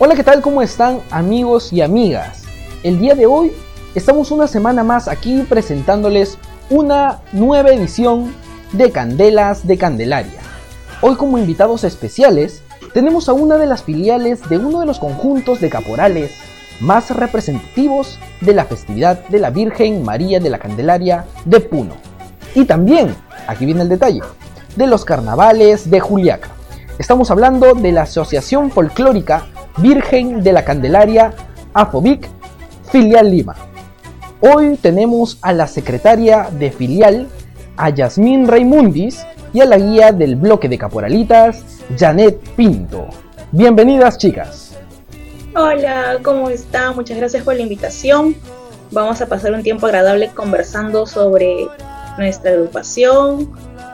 Hola, ¿qué tal? ¿Cómo están amigos y amigas? El día de hoy estamos una semana más aquí presentándoles una nueva edición de Candelas de Candelaria. Hoy como invitados especiales tenemos a una de las filiales de uno de los conjuntos de caporales más representativos de la festividad de la Virgen María de la Candelaria de Puno. Y también, aquí viene el detalle, de los carnavales de Juliaca. Estamos hablando de la Asociación Folclórica Virgen de la Candelaria AFOBIC, filial Lima. Hoy tenemos a la secretaria de filial, a Yasmín Raimundis, y a la guía del bloque de caporalitas, Janet Pinto. Bienvenidas chicas. Hola, ¿cómo están? Muchas gracias por la invitación. Vamos a pasar un tiempo agradable conversando sobre nuestra agrupación,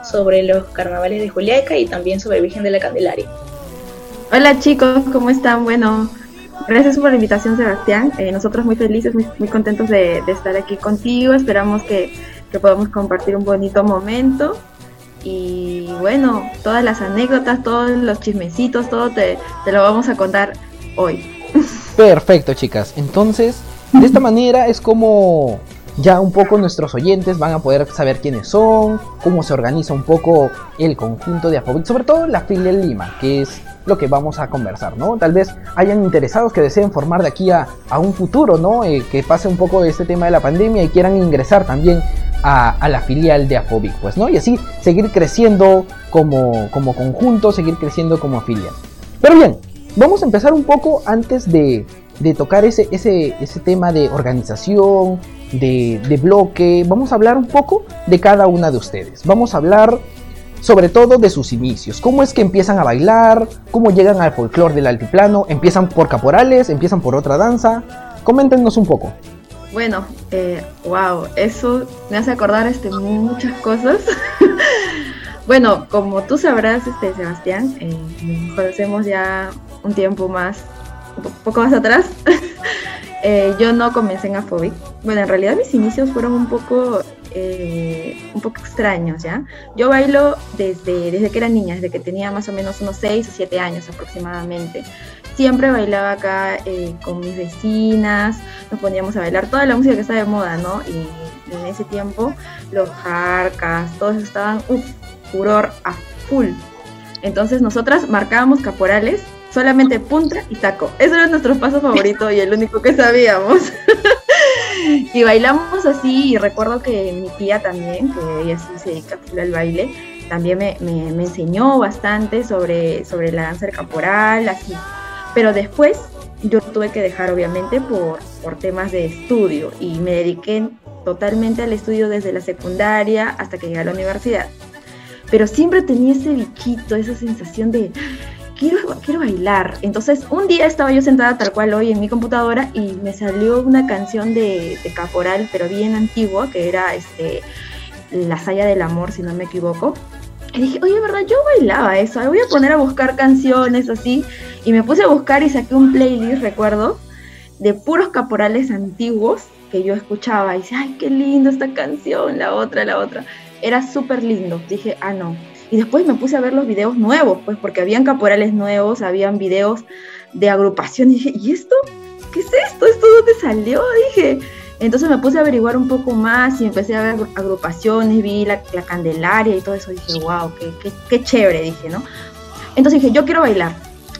sobre los carnavales de Juliaca y también sobre Virgen de la Candelaria. Hola chicos, ¿cómo están? Bueno, gracias por la invitación Sebastián. Eh, nosotros muy felices, muy, contentos de, estar aquí contigo. Esperamos que, podamos compartir un bonito momento. Y bueno, todas las anécdotas, todos los chismecitos, todo te lo vamos a contar hoy. Perfecto chicas, entonces de esta manera es como ya un poco nuestros oyentes van a poder saber quiénes son, cómo se organiza un poco el conjunto de Afobit, sobre todo la filial Lima, que es lo que vamos a conversar, ¿no? Tal vez hayan interesados que deseen formar de aquí a, un futuro, ¿no? Eh, que pase un poco este tema de la pandemia y quieran ingresar también a, la filial de Afobic, pues, ¿no? Y así seguir creciendo como, como conjunto, seguir creciendo como filial. Pero bien, vamos a empezar un poco antes de, tocar ese, ese, ese tema de organización, de, de bloque. Vamos a hablar un poco de cada una de ustedes. Vamos a hablar sobre todo de sus inicios. ¿Cómo es que empiezan a bailar? ¿Cómo llegan al folclore del altiplano? ¿Empiezan por caporales? ¿Empiezan por otra danza? Coméntenos un poco. Bueno, wow, eh, eso me hace acordar este, muchas cosas. bueno, como tú sabrás, este, Sebastián, eh, conocemos ya un tiempo más, un poco más atrás. Eh, yo no comencé en Afobic. Bueno, en realidad mis inicios fueron un poco eh, un poco extraños, ¿ya? Yo bailo desde, desde que era niña, desde que tenía más o menos unos 6 o 7 años aproximadamente. Siempre bailaba acá eh, con mis vecinas, nos poníamos a bailar toda la música que está de moda, ¿no? Y en ese tiempo los jarcas, todos estaban, uff, furor a full. Entonces nosotras marcábamos caporales solamente punta y taco. Ese era nuestro paso favorito y el único que sabíamos. y bailamos así y recuerdo que mi tía también, que ella sí se dedica al baile, también me, enseñó bastante sobre, sobre la danza caporal, así. Pero después yo tuve que dejar obviamente por, por temas de estudio y me dediqué totalmente al estudio desde la secundaria hasta que llegué a la universidad. Pero siempre tenía ese bichito, esa sensación de quiero, quiero bailar. Entonces, un día estaba yo sentada tal cual hoy en mi computadora y me salió una canción de, Caporal, pero bien antigua, que era este La Saya del Amor, si no me equivoco. Y dije, oye, ¿verdad? Yo bailaba eso. Voy a poner a buscar canciones así. Y me puse a buscar y saqué un playlist, recuerdo, de puros caporales antiguos que yo escuchaba. Y dije, ay, qué lindo esta canción, la otra, la otra. Era súper lindo. Dije, ah, no, y después me puse a ver los videos nuevos, pues porque habían caporales nuevos, habían videos de agrupación. Y dije, ¿y esto? ¿Qué es esto? ¿Esto dónde salió? Dije. Entonces me puse a averiguar un poco más y empecé a ver agrupaciones, vi la, Candelaria y todo eso. Dije, wow, qué, qué, chévere, dije, ¿no? Entonces dije, yo quiero bailar.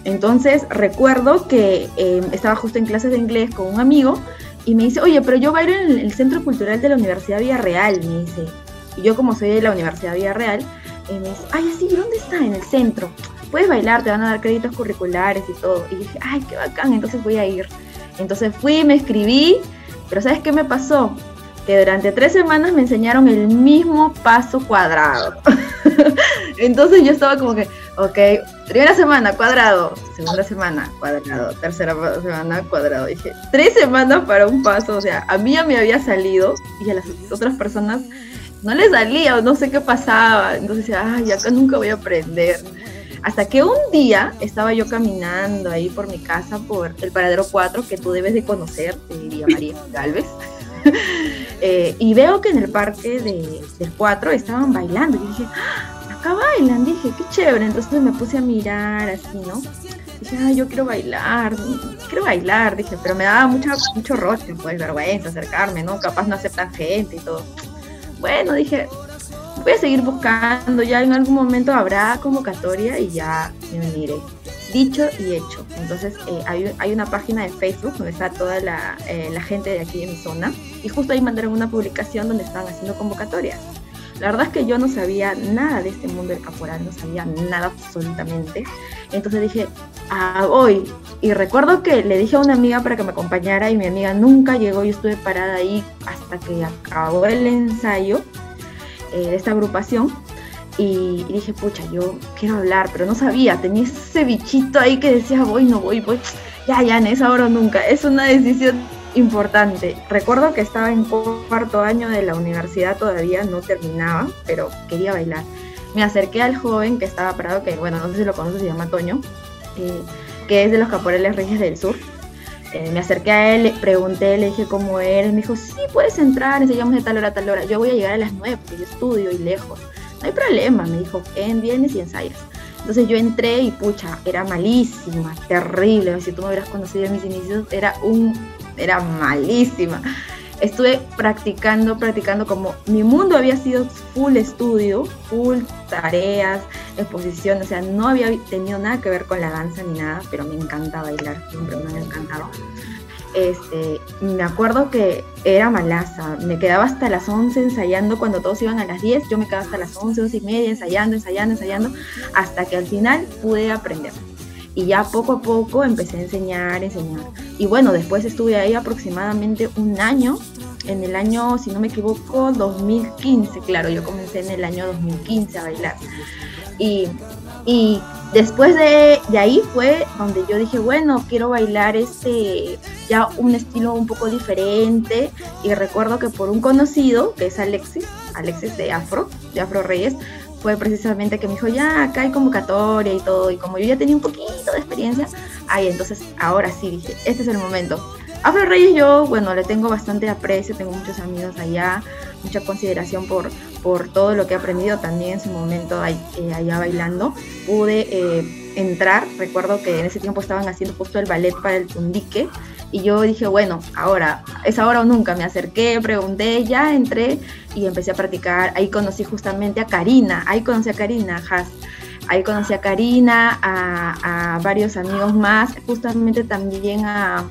Entonces recuerdo que em, estaba justo en clases de inglés con un amigo y me dice, oye, pero yo bailo en el Centro Cultural de la Universidad Villarreal, me dice. Y yo como soy de la Universidad Villarreal, dice, ay, así, ¿dónde está? En el centro. Puedes bailar, te van a dar créditos curriculares y todo. Y dije, ay, qué bacán, entonces voy a ir. Entonces fui, me escribí, pero ¿sabes qué me pasó? Que durante tres semanas me enseñaron el mismo paso cuadrado. entonces yo estaba como que, ok, primera semana, cuadrado, segunda semana, cuadrado, tercera semana, cuadrado. Dije, tres semanas para un paso, o sea, a mí ya me había salido y a las otras personas no le salía o no sé qué pasaba. Entonces decía, ay, acá nunca voy a aprender. Hasta que un día estaba yo caminando ahí por mi casa, por el paradero 4, que tú debes de conocer, te diría María Galvez. Eh, y veo que en el parque de, del 4 estaban bailando. Y dije, ¡Ah, acá bailan, dije, qué chévere. Entonces me puse a mirar así, ¿no? Dije, ah, yo quiero bailar, quiero bailar, dije, pero me daba mucho roche, pues vergüenza acercarme, ¿no? Capaz no aceptan gente y todo. Bueno, dije, voy a seguir buscando, ya en algún momento habrá convocatoria y ya me miré. Dicho y hecho. Entonces eh, hay, una página de Facebook donde está toda la, eh, la, gente de aquí de mi zona y justo ahí mandaron una publicación donde estaban haciendo convocatorias. La verdad es que yo no sabía nada de este mundo del caporal, no sabía nada absolutamente. Entonces dije, ah, voy. Y recuerdo que le dije a una amiga para que me acompañara y mi amiga nunca llegó. Yo estuve parada ahí hasta que acabó el ensayo eh, de esta agrupación y, dije, pucha, yo quiero hablar, pero no sabía, tenía ese bichito ahí que decía, voy, no voy, voy, ya, ya, en esa hora nunca, es una decisión importante. Recuerdo que estaba en cuarto año de la universidad, todavía no terminaba, pero quería bailar. Me acerqué al joven que estaba parado, que bueno, no sé si lo conoces, se llama Toño, eh, que es de los Caporeles Reyes del Sur. Eh, me acerqué a él, le pregunté, le dije cómo eres, me dijo, sí, puedes entrar, ensayamos de tal hora a tal hora. Yo voy a llegar a las nueve porque yo estudio y lejos. No hay problema, me dijo, en vienes y ensayas. Entonces yo entré y pucha, era malísima, terrible. Si tú me hubieras conocido en mis inicios, era un, era malísima. Estuve practicando, practicando como mi mundo había sido full estudio, full tareas, exposición, o sea, no había tenido nada que ver con la danza ni nada, pero me encanta bailar, siempre me ha encantado. Este, me acuerdo que era malaza, me quedaba hasta las 11 ensayando cuando todos iban a las 10, yo me quedaba hasta las 11, 11 y media ensayando, ensayando, ensayando, hasta que al final pude aprender. Y ya poco a poco empecé a enseñar, enseñar. Y bueno, después estuve ahí aproximadamente un año, en el año, si no me equivoco, 2015, claro, yo comencé en el año 2015 a bailar. Y, y después de, de, ahí fue donde yo dije, bueno, quiero bailar este, ya un estilo un poco diferente. Y recuerdo que por un conocido, que es Alexis, Alexis de Afro, de Afro Reyes, fue precisamente que me dijo, ya, acá hay convocatoria y todo. Y como yo ya tenía un poquito de experiencia, ahí entonces ahora sí dije, este es el momento. Afro Reyes yo, bueno, le tengo bastante aprecio, tengo muchos amigos allá, mucha consideración por, por todo lo que he aprendido también en su momento ahí, eh, allá bailando. Pude eh, entrar, recuerdo que en ese tiempo estaban haciendo justo el ballet para el Tundique y yo dije, bueno, ahora, es ahora o nunca. Me acerqué, pregunté, ya entré y empecé a practicar. Ahí conocí justamente a Karina, ahí conocí a Karina Haas. Ahí conocí a Karina, a, varios amigos más, justamente también a,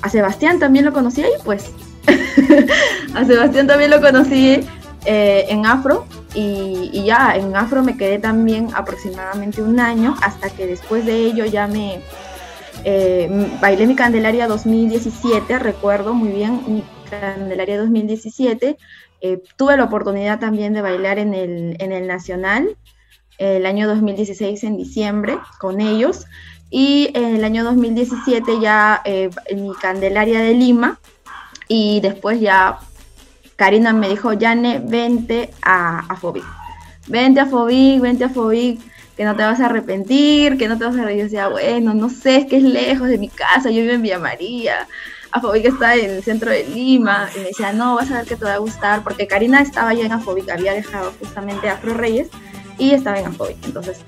a Sebastián también lo conocí ahí, pues. a Sebastián también lo conocí eh, en Afro y, ya en Afro me quedé también aproximadamente un año hasta que después de ello ya me eh, bailé mi Candelaria 2017, recuerdo muy bien mi Candelaria 2017. Eh, tuve la oportunidad también de bailar en el, en el Nacional el año 2016 en diciembre con ellos y en el año 2017 ya en mi Candelaria de Lima y después ya Karina me dijo, Yane, vente a, a Fobic. Vente a Fobic, vente a Fobic, que no te vas a arrepentir, que no te vas a arrepentir. Yo decía, bueno, no sé, es que es lejos de mi casa, yo vivo en Villa María. Afobic está en el centro de Lima. Y me decía, no, vas a ver que te va a gustar, porque Karina estaba ya en Afobic, había dejado justamente Afro Reyes y estaba en Afobic. Entonces,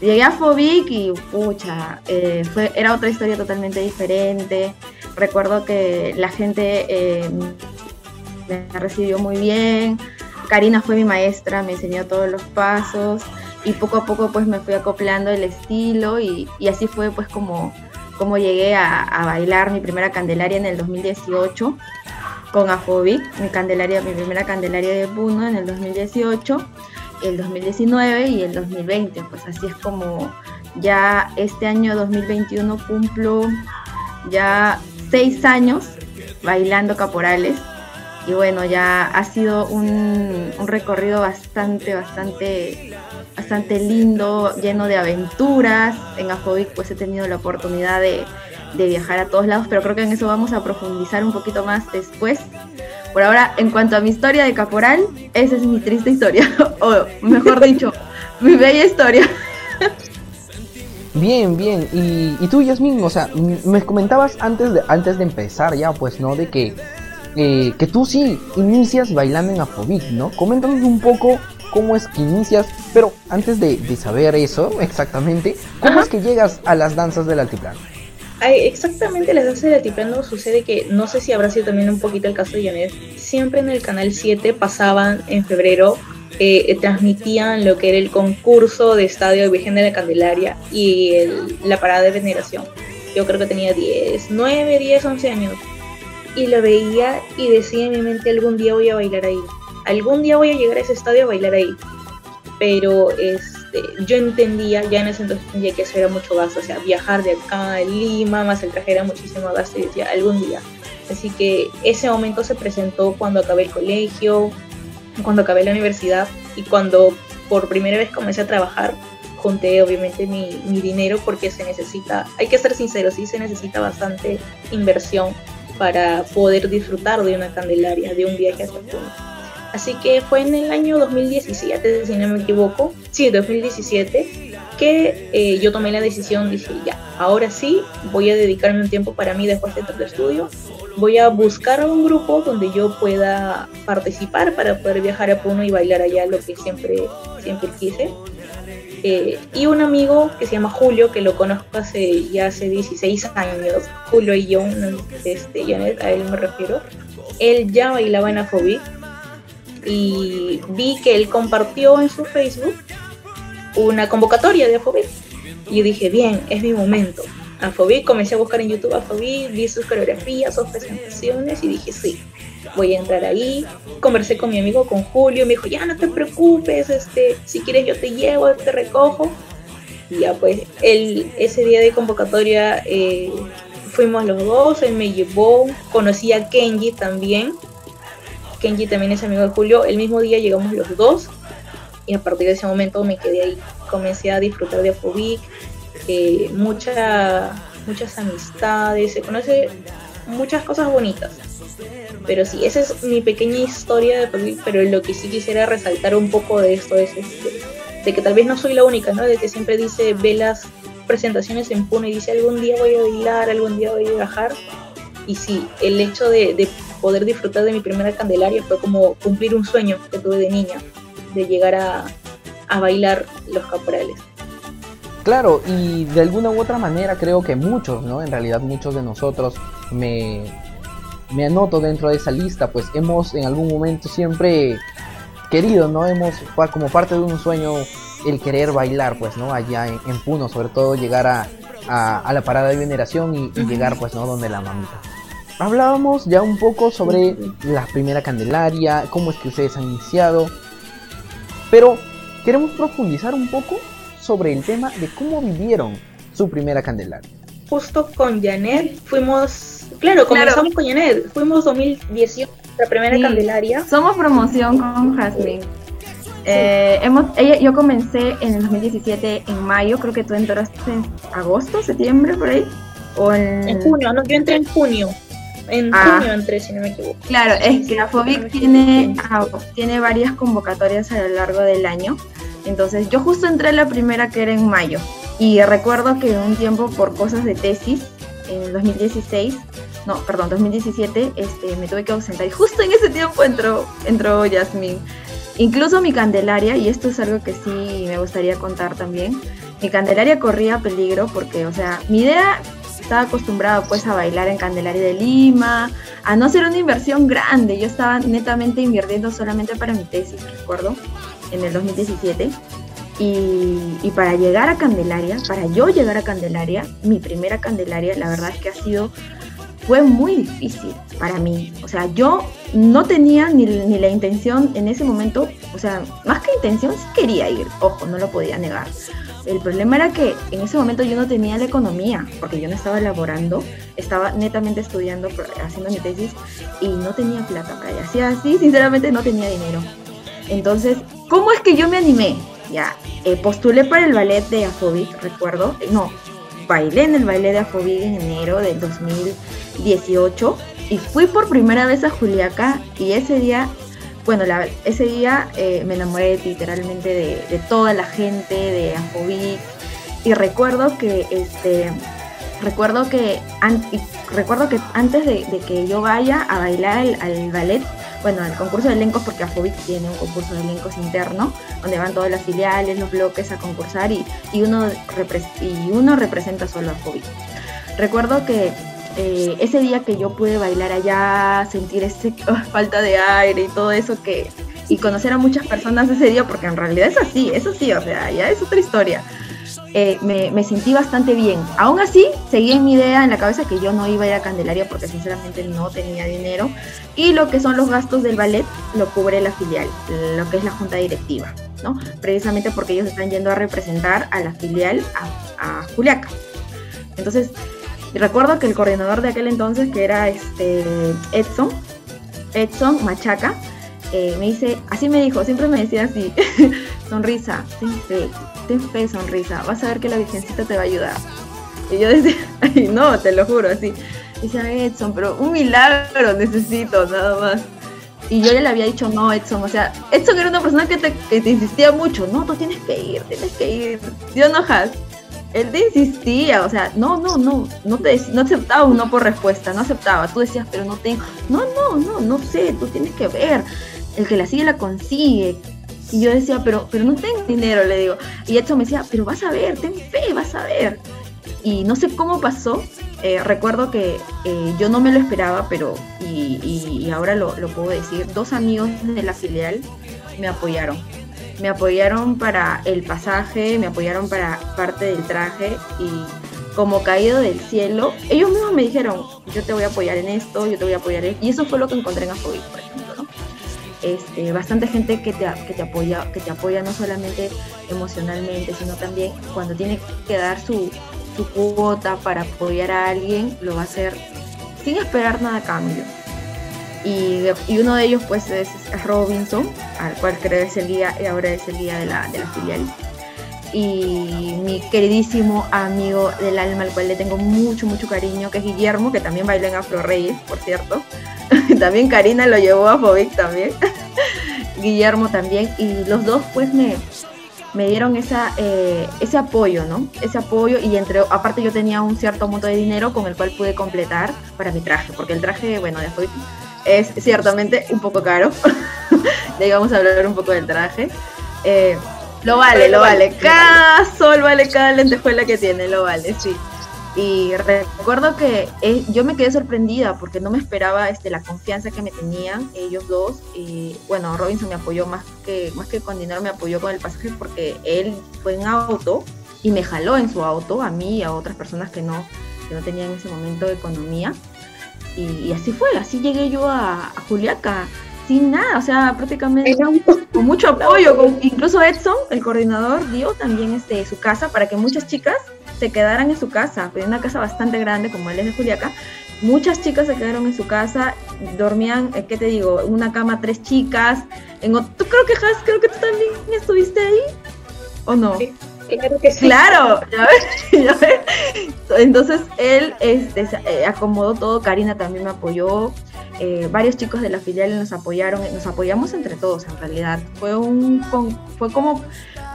llegué a Afobic y, pucha, eh, fue, era otra historia totalmente diferente. Recuerdo que la gente eh, me recibió muy bien. Karina fue mi maestra, me enseñó todos los pasos y poco a poco pues me fui acoplando el estilo y, así fue pues como, como llegué a, bailar mi primera Candelaria en el 2018 con Afobic, mi Candelaria, mi primera Candelaria de Puno en el 2018, el 2019 y el 2020, pues así es como ya este año 2021 cumplo ya seis años bailando caporales y bueno, ya ha sido un, recorrido bastante, bastante, bastante lindo, lleno de aventuras. En Afobic pues he tenido la oportunidad de, viajar a todos lados, pero creo que en eso vamos a profundizar un poquito más después. Por ahora, en cuanto a mi historia de caporal, esa es mi triste historia, o mejor dicho, mi bella historia. Bien, bien. Y, y tú, Yasmin, o sea, me comentabas antes de, antes de empezar ya, pues, ¿no? De que, eh, que tú sí inicias bailando en Afrobeat, ¿no? Coméntanos un poco cómo es que inicias, pero antes de, saber eso exactamente, ¿cómo es que llegas a las danzas del altiplano? exactamente las danzas del altiplano sucede que, no sé si habrá sido también un poquito el caso de Janet, siempre en el canal 7 pasaban en febrero eh, transmitían lo que era el concurso de Estadio Virgen de la Candelaria y la parada de veneración. Yo creo que tenía 10, 9, 10, 11 años. Y lo veía y decía en mi mente, algún día voy a bailar ahí. Algún día voy a llegar a ese estadio a bailar ahí. Pero este, yo entendía, ya en ese entonces entendía que eso era mucho gasto. O sea, viajar de acá a Lima, más el traje era muchísimo gasto. Y decía, algún día. Así que ese momento se presentó cuando acabé el colegio, cuando acabé la universidad y cuando por primera vez comencé a trabajar, junté obviamente mi, dinero porque se necesita, hay que ser sinceros, sí se necesita bastante inversión para poder disfrutar de una candelaria, de un viaje hacia Puno. Así que fue en el año 2017, si no me equivoco, sí, 2017, que eh, yo tomé la decisión, dije, ya, ahora sí, voy a dedicarme un tiempo para mí después de el estudio. Voy a buscar un grupo donde yo pueda participar para poder viajar a Puno y bailar allá lo que siempre, siempre quise. Eh, y un amigo que se llama Julio, que lo conozco hace ya hace 16 años, Julio y yo, este, a él me refiero, él ya bailaba en Afrobeat y vi que él compartió en su Facebook una convocatoria de Afrobeat. Y yo dije, bien, es mi momento. Afrobeat, comencé a buscar en YouTube Afrobeat, vi sus coreografías, sus presentaciones y dije, sí, voy a entrar ahí. Conversé con mi amigo, con Julio, me dijo, ya no te preocupes, este, si quieres yo te llevo, te recojo. Y ya pues, él, ese día de convocatoria eh, fuimos los dos, él me llevó, conocí a Kenji también. Kenji también es amigo de Julio, el mismo día llegamos los dos y a partir de ese momento me quedé ahí, comencé a disfrutar de Afrobeat, eh, mucha, muchas amistades, se conoce muchas cosas bonitas. Pero sí, esa es mi pequeña historia de pero lo que sí quisiera resaltar un poco de esto es este, de que tal vez no soy la única, ¿no? De que siempre dice, ve las presentaciones en Puno y dice, algún día voy a bailar, algún día voy a viajar. Y sí, el hecho de, poder disfrutar de mi primera Candelaria fue como cumplir un sueño que tuve de niña, de llegar a, a bailar los caporales. Claro, y de alguna u otra manera creo que muchos, ¿no? En realidad muchos de nosotros me, me anoto dentro de esa lista, pues hemos en algún momento siempre querido, ¿no? Hemos, como parte de un sueño, el querer bailar, pues, ¿no? Allá en, Puno, sobre todo llegar a, a, la parada de veneración y, y, llegar, pues, ¿no? Donde la mamita. Hablábamos ya un poco sobre la primera Candelaria, cómo es que ustedes han iniciado, pero queremos profundizar un poco sobre el tema de cómo vivieron su primera Candelaria. Justo con Janet fuimos, claro, comenzamos con Janet, fuimos 2018, la primera Candelaria. Somos promoción con Jasmine. Eh, hemos, ella, yo comencé en el 2017 en mayo, creo que tú entraste en agosto, septiembre, por ahí. O en... junio, no, yo entré en junio. En ah. junio entré, si no me equivoco. Claro, es que la FOBIC tiene, ah, tiene varias convocatorias a lo largo del año. Entonces yo justo entré la primera que era en mayo y recuerdo que un tiempo por cosas de tesis, en 2016, no, perdón, 2017, este, me tuve que ausentar y justo en ese tiempo entró, entró Yasmin. Incluso mi Candelaria, y esto es algo que sí me gustaría contar también, mi Candelaria corría peligro porque, o sea, mi idea estaba acostumbrada pues a bailar en Candelaria de Lima, a no hacer una inversión grande, yo estaba netamente invirtiendo solamente para mi tesis, recuerdo en el 2017. Y, para llegar a Candelaria, para yo llegar a Candelaria, mi primera Candelaria, la verdad es que ha sido, fue muy difícil para mí. O sea, yo no tenía ni, ni la intención en ese momento, o sea, más que intención, sí quería ir, ojo, no lo podía negar. El problema era que en ese momento yo no tenía la economía, porque yo no estaba elaborando, estaba netamente estudiando, haciendo mi tesis y no tenía plata para ir. Así, sinceramente no tenía dinero. Entonces ¿Cómo es que yo me animé? Ya, eh, postulé para el ballet de Afrobeat, recuerdo. No, bailé en el ballet de Afrobeat en enero del 2018 y fui por primera vez a Juliaca y ese día, bueno, ese día eh, me enamoré literalmente de, toda la gente de Afrobeat y recuerdo que este recuerdo que recuerdo que antes de, que yo vaya a bailar al, ballet bueno, al concurso de elencos, porque Afobit tiene un concurso de elencos interno, donde van todas las filiales, los bloques a concursar y, uno, y uno representa solo a Afobit. Recuerdo que eh, ese día que yo pude bailar allá, sentir ese falta de aire y todo eso que y conocer a muchas personas ese día, porque en realidad es así, eso sí, o sea, ya es otra historia. Eh, me, sentí bastante bien. Aún así, seguí en mi idea en la cabeza que yo no iba a ir a Candelaria porque sinceramente no tenía dinero. Y lo que son los gastos del ballet lo cubre la filial, lo que es la junta directiva, ¿no? Precisamente porque ellos están yendo a representar a la filial a, a Juliaca. Entonces, recuerdo que el coordinador de aquel entonces, que era este Edson, Edson Machaca, eh, me dice, así me dijo, siempre me decía así, sonrisa, ten fe, ten fe, sonrisa, vas a ver que la Virgencita te va a ayudar. Y yo decía, ay, no, te lo juro, así. Dice, Edson, pero un milagro necesito, nada más. Y yo ya le había dicho, no, Edson, o sea, Edson era una persona que te, que te insistía mucho, no, tú tienes que ir, tienes que ir, Dios no has. Él te insistía, o sea, no, no, no, no te no aceptaba un no por respuesta, no aceptaba. Tú decías, pero no tengo, no, no, no, no sé, tú tienes que ver el que la sigue la consigue. Y yo decía, pero, pero no tengo dinero, le digo. Y esto me decía, pero vas a ver, ten fe, vas a ver. Y no sé cómo pasó. Eh, recuerdo que eh, yo no me lo esperaba, pero, y, ahora lo, lo, puedo decir, dos amigos de la filial me apoyaron. Me apoyaron para el pasaje, me apoyaron para parte del traje y como caído del cielo, ellos mismos me dijeron, yo te voy a apoyar en esto, yo te voy a apoyar en... Y eso fue lo que encontré en Afobit, por ejemplo. Este, bastante gente que te, que te, apoya, que te apoya no solamente emocionalmente, sino también cuando tiene que dar su, su cuota para apoyar a alguien, lo va a hacer sin esperar nada a cambio. Y, y, uno de ellos pues es, Robinson, al cual creo es el guía y ahora es el guía de la, de la filial. Y mi queridísimo amigo del alma, al cual le tengo mucho, mucho cariño, que es Guillermo, que también baila en Afro Reyes, por cierto. también Karina lo llevó a Fobic también. Guillermo también. Y los dos pues me, me dieron esa, eh, ese apoyo, ¿no? Ese apoyo y entre, aparte yo tenía un cierto monto de dinero con el cual pude completar para mi traje, porque el traje, bueno, de es ciertamente un poco caro. a hablar un poco del traje. Eh, lo vale, lo vale. Cada sol vale cada lentejuela que tiene, lo vale, sí. Y recuerdo que eh, yo me quedé sorprendida porque no me esperaba este, la confianza que me tenían ellos dos. Y bueno, Robinson me apoyó más que, más que con dinero, me apoyó con el pasaje porque él fue en auto y me jaló en su auto, a mí y a otras personas que no, que no tenían en ese momento economía. Y, así fue, así llegué yo a, a Juliaca sin nada, o sea, prácticamente con mucho apoyo, con, incluso Edson, el coordinador, dio también este, su casa para que muchas chicas se quedaran en su casa, fue una casa bastante grande como él es de Juliaca, muchas chicas se quedaron en su casa, dormían, eh, ¿qué te digo? En una cama tres chicas, en ¿tú creo que Has, creo que tú también estuviste ahí? ¿O no? Claro que sí. Claro, ya ves, ya ves. Entonces él este, eh, acomodó todo, Karina también me apoyó, eh, varios chicos de la filial nos apoyaron, nos apoyamos entre todos en realidad. Fue, un, fue como,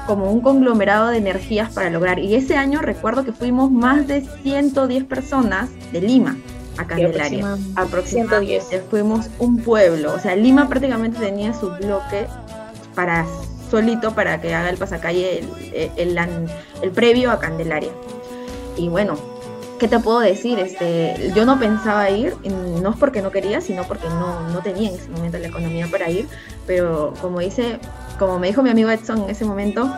como un conglomerado de energías para lograr. Y ese año recuerdo que fuimos más de 110 personas de Lima a Candelaria. Aproximadamente. Fuimos un pueblo. O sea, Lima prácticamente tenía su bloque para solito para que haga el pasacalle el, el previo a Candelaria. Y bueno, ¿qué te puedo decir? Este, yo no pensaba ir, no es porque no quería, sino porque no, no tenía en ese momento la economía para ir, pero como dice, como me dijo mi amigo Edson en ese momento,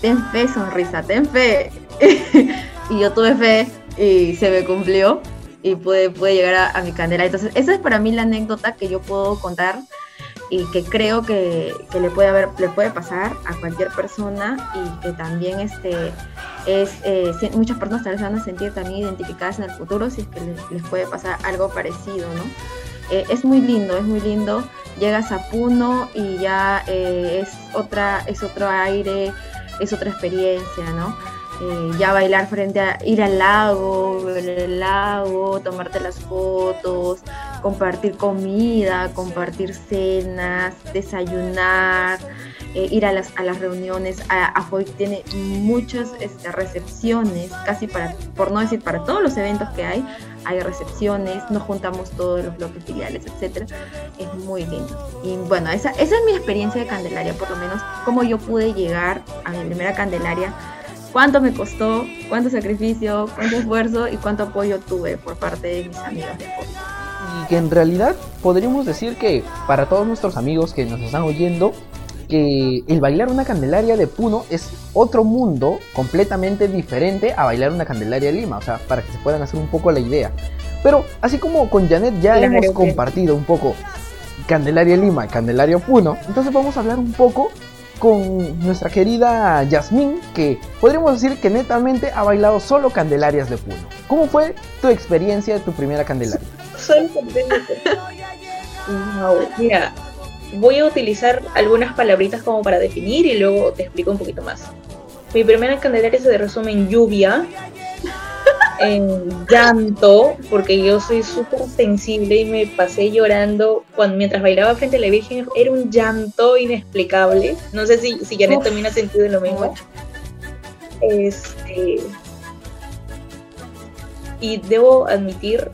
ten fe, sonrisa, ten fe. y yo tuve fe y se me cumplió y pude, pude llegar a, mi candela. Entonces, esa es para mí la anécdota que yo puedo contar y que creo que, le puede haber, le puede pasar a cualquier persona y que también este es eh, muchas personas tal vez van a sentir también identificadas en el futuro si es que les, puede pasar algo parecido, ¿no? Eh, es muy lindo, es muy lindo. Llegas a Puno y ya eh, es otra, es otro aire, es otra experiencia, ¿no? Eh, ya bailar frente a ir al lago, ver el lago, tomarte las fotos, compartir comida, compartir cenas, desayunar, eh, ir a las, a las reuniones. A, tiene muchas este, recepciones, casi para, por no decir para todos los eventos que hay, hay recepciones, nos juntamos todos los bloques filiales, etcétera. Es muy lindo. Y bueno, esa, esa es mi experiencia de Candelaria, por lo menos, cómo yo pude llegar a mi primera Candelaria cuánto me costó, cuánto sacrificio, cuánto esfuerzo y cuánto apoyo tuve por parte de mis amigos de Y que en realidad podríamos decir que para todos nuestros amigos que nos están oyendo, que el bailar una Candelaria de Puno es otro mundo completamente diferente a bailar una Candelaria de Lima, o sea, para que se puedan hacer un poco la idea. Pero así como con Janet ya hemos compartido un poco Candelaria Lima Candelaria Puno, entonces vamos a hablar un poco con nuestra querida Yasmín, que podríamos decir que netamente ha bailado solo Candelarias de Puno. ¿Cómo fue tu experiencia de tu primera Candelaria? Solo mira, voy a utilizar algunas palabritas como para definir y luego te explico un poquito más. Mi primera Candelaria se resume en lluvia, en llanto, porque yo soy súper sensible y me pasé llorando cuando mientras bailaba frente a la Virgen. Era un llanto inexplicable. No sé si, si Janet también ha sentido lo mismo. Este, y debo admitir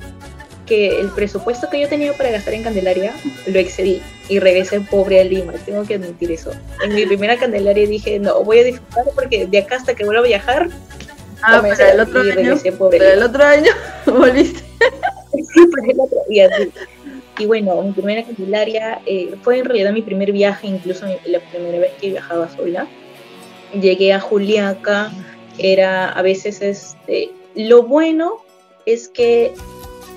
que el presupuesto que yo tenía para gastar en Candelaria lo excedí y regresé pobre a Lima. Tengo que admitir eso. En mi primera Candelaria dije, no, voy a disfrutar porque de acá hasta que vuelva a viajar Ah, para el otro año. el otro año volviste. sí, para el otro. Y así. Y bueno, mi primera Candelaria eh, fue en realidad mi primer viaje, incluso la primera vez que viajaba sola. Llegué a Juliaca, era a veces este. Lo bueno es que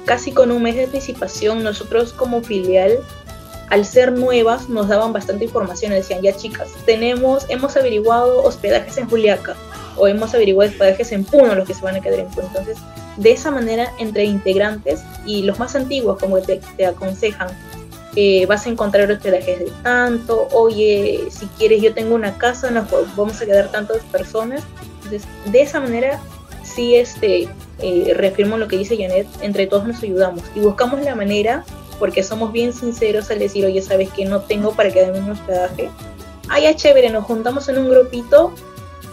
casi con un mes de anticipación, nosotros como filial, al ser nuevas, nos daban bastante información. Decían, ya chicas, tenemos, hemos averiguado hospedajes en Juliaca o hemos averiguado hospedajes en Puno los que se van a quedar en Puno. Entonces, de esa manera, entre integrantes y los más antiguos, como te, te aconsejan, eh, vas a encontrar hospedajes de tanto, oye, si quieres yo tengo una casa, nos vamos a quedar tantas personas. Entonces, de esa manera, sí este, eh, reafirmo lo que dice Janet, entre todos nos ayudamos y buscamos la manera, porque somos bien sinceros al decir, oye, sabes que no tengo para quedarme en un hospedaje. Ah, ya chévere, nos juntamos en un grupito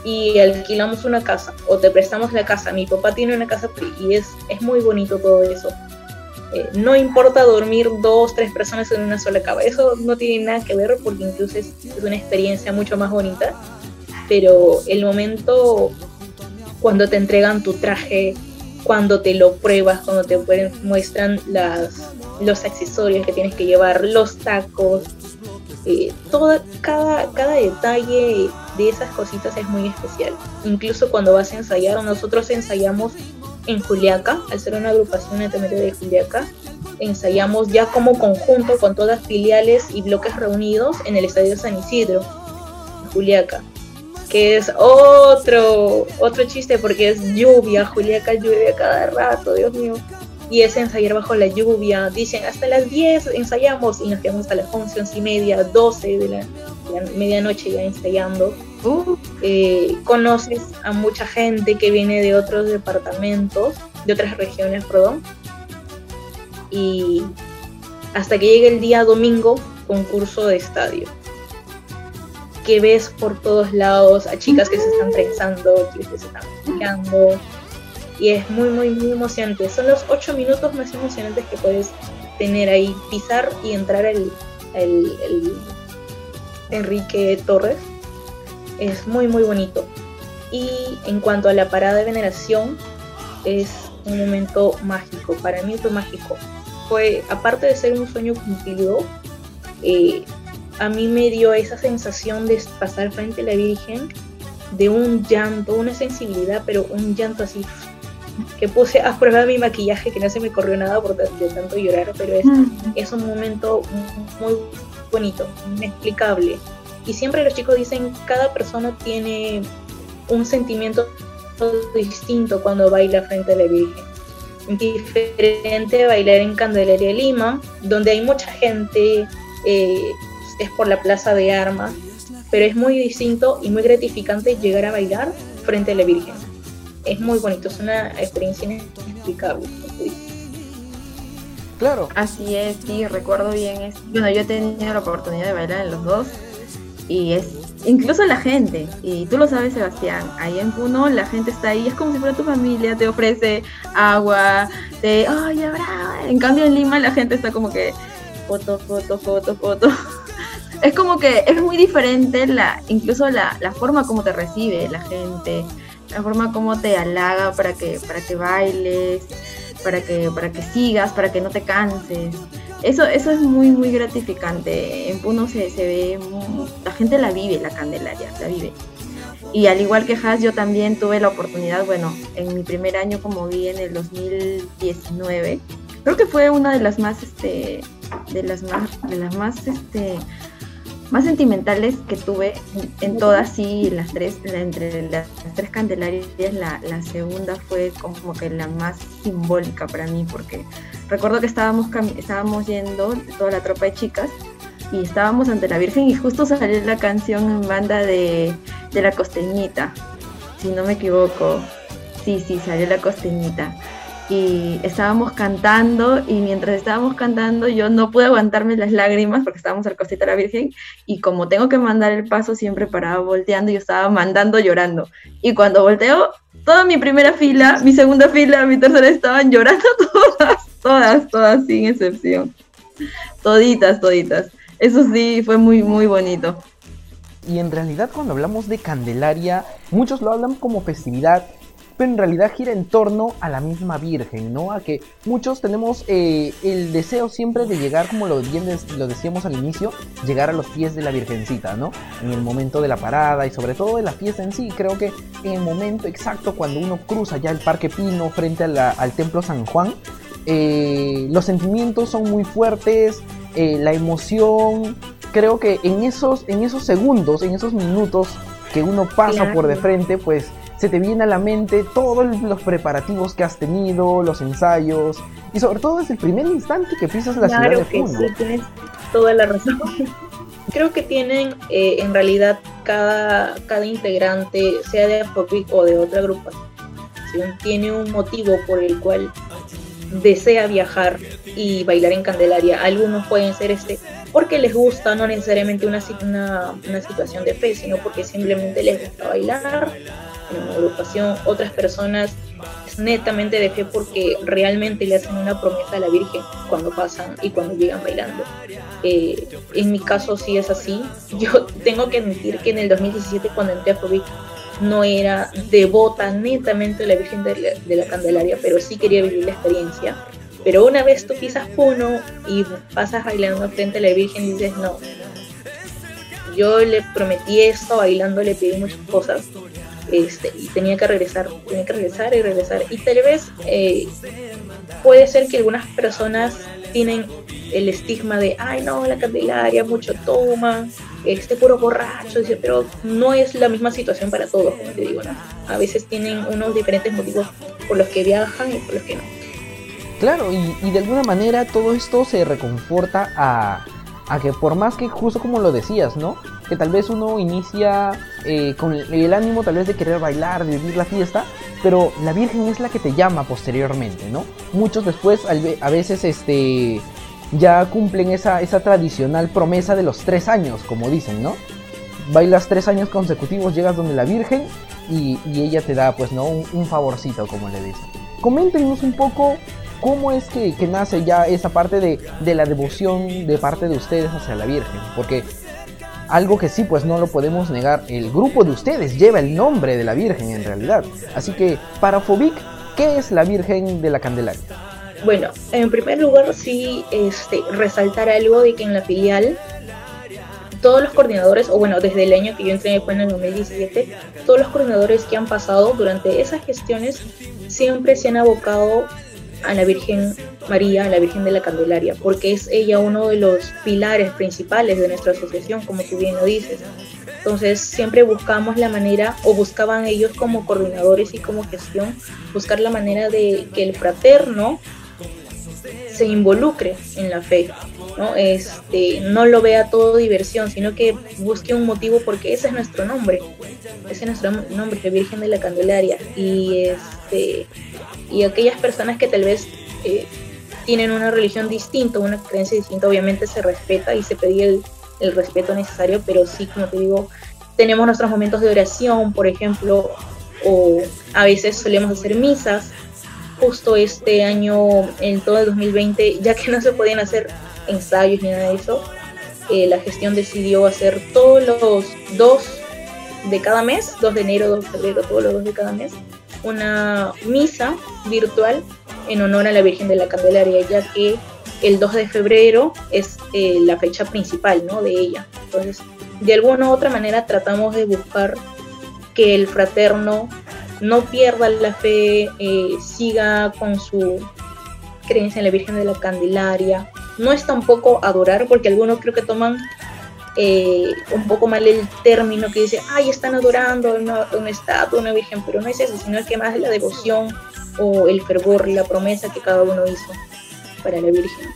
y alquilamos una casa o te prestamos la casa. Mi papá tiene una casa y es, es muy bonito todo eso. Eh, no importa dormir dos, tres personas en una sola cama. Eso no tiene nada que ver porque incluso es, una experiencia mucho más bonita. Pero el momento cuando te entregan tu traje, cuando te lo pruebas, cuando te muestran las, los accesorios que tienes que llevar, los tacos, eh, cada, cada detalle de esas cositas es muy especial. Incluso cuando vas a ensayar, nosotros ensayamos en Juliaca, al ser una agrupación netamente de Juliaca, ensayamos ya como conjunto con todas filiales y bloques reunidos en el Estadio San Isidro, en Juliaca, que es otro, otro chiste porque es lluvia, Juliaca llueve cada rato, Dios mío y es ensayar bajo la lluvia. Dicen hasta las 10 ensayamos y nos quedamos hasta las 11, 11 y media, 12 de la, medianoche ya ensayando. Uh. Eh, conoces a mucha gente que viene de otros departamentos, de otras regiones, perdón. Y hasta que llegue el día domingo, concurso de estadio. Que ves por todos lados a chicas que se están trenzando, que se están picando, y es muy, muy, muy emocionante. Son los ocho minutos más emocionantes que puedes tener ahí, pisar y entrar el, el, Enrique Torres. Es muy, muy bonito. Y en cuanto a la parada de veneración, es un momento mágico. Para mí fue mágico. Fue, aparte de ser un sueño cumplido, eh, a mí me dio esa sensación de pasar frente a la Virgen, de un llanto, una sensibilidad, pero un llanto así que puse a prueba mi maquillaje, que no se me corrió nada por de tanto llorar, pero es, es un momento muy bonito, inexplicable. Y siempre los chicos dicen, cada persona tiene un sentimiento distinto cuando baila frente a la Virgen. Diferente bailar en Candelaria Lima, donde hay mucha gente, eh, es por la Plaza de Armas, pero es muy distinto y muy gratificante llegar a bailar frente a la Virgen es muy bonito, es una experiencia inexplicable. Claro. Así es, sí, recuerdo bien. Es, bueno, yo he tenido la oportunidad de bailar en los dos y es incluso la gente, y tú lo sabes Sebastián, ahí en Puno la gente está ahí, es como si fuera tu familia, te ofrece agua, te, ay, habrá. En cambio en Lima la gente está como que foto, foto, foto, foto. Es como que es muy diferente la, incluso la, la forma como te recibe la gente, la forma como te halaga para que, para que bailes, para que, para que sigas, para que no te canses. Eso, eso es muy, muy gratificante. En Puno se, se ve, la gente la vive, la Candelaria, la vive. Y al igual que Has, yo también tuve la oportunidad, bueno, en mi primer año como vi en el 2019, creo que fue una de las más, este, de las más, de las más, este, más sentimentales que tuve en todas, sí, las tres, entre las, tres candelarias, la, la, segunda fue como que la más simbólica para mí, porque recuerdo que estábamos, estábamos yendo, toda la tropa de chicas, y estábamos ante la Virgen y justo salió la canción en banda de, de la costeñita, si no me equivoco. Sí, sí, salió la costeñita y estábamos cantando y mientras estábamos cantando yo no pude aguantarme las lágrimas porque estábamos al costito de la Virgen y como tengo que mandar el paso siempre paraba volteando y yo estaba mandando llorando y cuando volteo toda mi primera fila, mi segunda fila, mi tercera estaban llorando todas, todas, todas sin excepción. Toditas, toditas. Eso sí fue muy muy bonito. Y en realidad cuando hablamos de Candelaria, muchos lo hablan como festividad pero en realidad gira en torno a la misma Virgen, ¿no? A que muchos tenemos eh, el deseo siempre de llegar, como lo, bien lo decíamos al inicio, llegar a los pies de la Virgencita, ¿no? En el momento de la parada y sobre todo de la fiesta en sí, creo que en el momento exacto cuando uno cruza ya el Parque Pino frente al Templo San Juan, eh, los sentimientos son muy fuertes, eh, la emoción, creo que en esos, en esos segundos, en esos minutos que uno pasa por de frente, pues se te viene a la mente todos los preparativos que has tenido, los ensayos y sobre todo desde el primer instante que pisas la ciudad de Puno. Sí, tienes toda la razón. Creo que tienen eh, en realidad cada, cada integrante, sea de Afrobeat o de otra agrupación, tiene un motivo por el cual desea viajar y bailar en Candelaria. Algunos pueden ser este porque les gusta, no necesariamente una, una, una situación de fe, sino porque simplemente les gusta bailar en agrupación, otras personas es netamente de fe porque realmente le hacen una promesa a la Virgen cuando pasan y cuando llegan bailando. Eh, en mi caso sí es así. Yo tengo que admitir que en el 2017 cuando entré a Fobic no era devota netamente a la Virgen de la, Candelaria, pero sí quería vivir la experiencia. Pero una vez tú pisas Puno y pasas bailando frente a la Virgen, dices, no, yo le prometí esto, bailando le pedí muchas cosas este, y tenía que regresar, tenía que regresar y regresar. Y tal vez eh, puede ser que algunas personas tienen el estigma de, ay no, la Candelaria, mucho toma, este puro borracho, pero no es la misma situación para todos, como te digo, ¿no? A veces tienen unos diferentes motivos por los que viajan y por los que no. Claro, y, de alguna manera todo esto se reconforta a, a que por más que justo como lo decías, ¿no? Que tal vez uno inicia eh, con el ánimo tal vez de querer bailar, de vivir la fiesta, pero la Virgen es la que te llama posteriormente, ¿no? Muchos después a veces este, ya cumplen esa, tradicional promesa de los tres años, como dicen, ¿no? Bailas tres años consecutivos, llegas donde la Virgen y, ella te da, pues, ¿no? Un, favorcito, como le dicen. Coméntenos un poco cómo es que, nace ya esa parte de, la devoción de parte de ustedes hacia la Virgen. Porque algo que sí, pues no lo podemos negar, el grupo de ustedes lleva el nombre de la Virgen en realidad. Así que, para Fobic, ¿qué es la Virgen de la Candelaria? Bueno, en primer lugar sí este, resaltar algo de que en la filial todos los coordinadores, o bueno, desde el año que yo entré en el 2017, todos los coordinadores que han pasado durante esas gestiones siempre se han abocado a la Virgen María, a la Virgen de la Candelaria, porque es ella uno de los pilares principales de nuestra asociación, como tú bien lo dices. Entonces siempre buscamos la manera, o buscaban ellos como coordinadores y como gestión, buscar la manera de que el fraterno se involucre en la fe, ¿no? Este, no lo vea todo diversión, sino que busque un motivo porque ese es nuestro nombre, ese es nuestro nombre, Virgen de la Candelaria. Y este y aquellas personas que tal vez eh, tienen una religión distinta, una creencia distinta, obviamente se respeta y se pide el, respeto necesario, pero sí, como te digo, tenemos nuestros momentos de oración, por ejemplo, o a veces solemos hacer misas. Justo este año, en todo el 2020, ya que no se podían hacer ensayos ni nada de eso, eh, la gestión decidió hacer todos los dos de cada mes, 2 de enero, 2 de febrero, todos los dos de cada mes, una misa virtual en honor a la Virgen de la Candelaria, ya que el 2 de febrero es eh, la fecha principal ¿no? de ella. Entonces, de alguna u otra manera tratamos de buscar que el fraterno no pierda la fe, eh, siga con su creencia en la Virgen de la Candelaria. No es tampoco adorar, porque algunos creo que toman eh, un poco mal el término que dice, ay, están adorando una, estatua, una virgen, pero no es eso, sino que más es la devoción o el fervor, la promesa que cada uno hizo para la Virgen.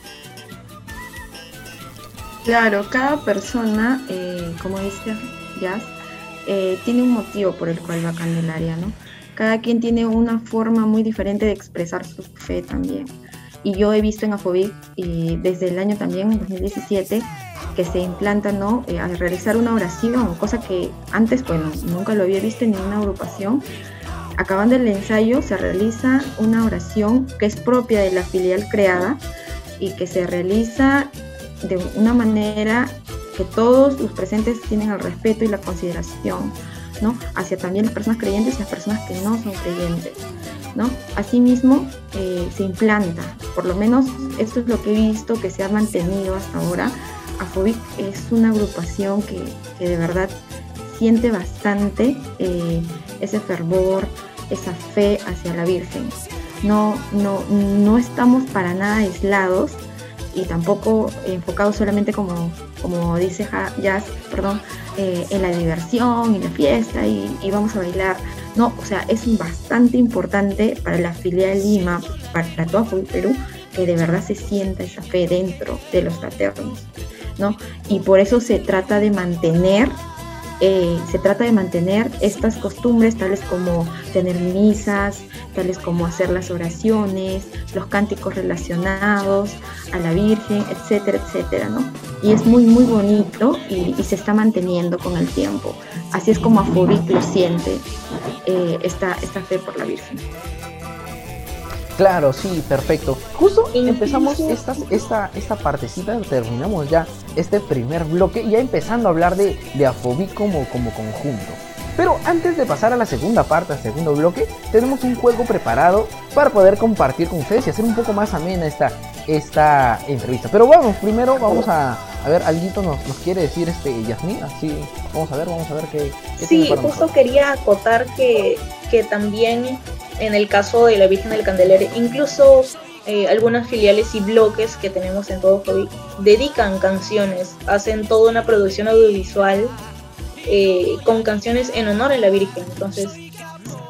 Claro, cada persona, eh, como dice Jazz, eh, tiene un motivo por el cual va a Candelaria, ¿no? Cada quien tiene una forma muy diferente de expresar su fe también. Y yo he visto en Afobic desde el año también, 2017, que se implanta ¿no? Eh, a realizar una oración, cosa que antes, bueno, nunca lo había visto en ninguna agrupación. Acabando el ensayo, se realiza una oración que es propia de la filial creada y que se realiza de una manera que todos los presentes tienen el respeto y la consideración, ¿no? Hacia también las personas creyentes y las personas que no son creyentes, ¿no? Asimismo, eh, se implanta, por lo menos esto es lo que he visto que se ha mantenido hasta ahora, Afobic es una agrupación que, de verdad siente bastante eh, ese fervor, esa fe hacia la Virgen. No, no, no estamos para nada aislados y tampoco enfocados solamente como, como dice Jazz, perdón, eh, en la diversión y la fiesta y, y, vamos a bailar. No, o sea, es bastante importante para la filial Lima, para todo Perú, que de verdad se sienta esa fe dentro de los fraternos. Y por eso se trata de mantener eh, se trata de mantener estas costumbres, tales como tener misas, tales como hacer las oraciones, los cánticos relacionados a la Virgen, etcétera, etcétera, ¿no? Y es muy, muy bonito y, se está manteniendo con el tiempo. Así es como Afobic lo siente, eh, esta, esta fe por la Virgen. Claro, sí, perfecto. Justo empezamos esta, esta, esta partecita, terminamos ya este primer bloque, ya empezando a hablar de, de Afobic como, como conjunto. Pero antes de pasar a la segunda parte, al segundo bloque, tenemos un juego preparado para poder compartir con ustedes y hacer un poco más amena esta, esta entrevista. Pero vamos, primero vamos a, a ver, alguito nos, nos quiere decir este Yasmin, así vamos a ver, vamos a ver qué... qué sí, justo quería acotar que, que también en el caso de la Virgen del Candelario, incluso eh, algunas filiales y bloques que tenemos en todo COVID dedican canciones, hacen toda una producción audiovisual eh, con canciones en honor a la Virgen. Entonces,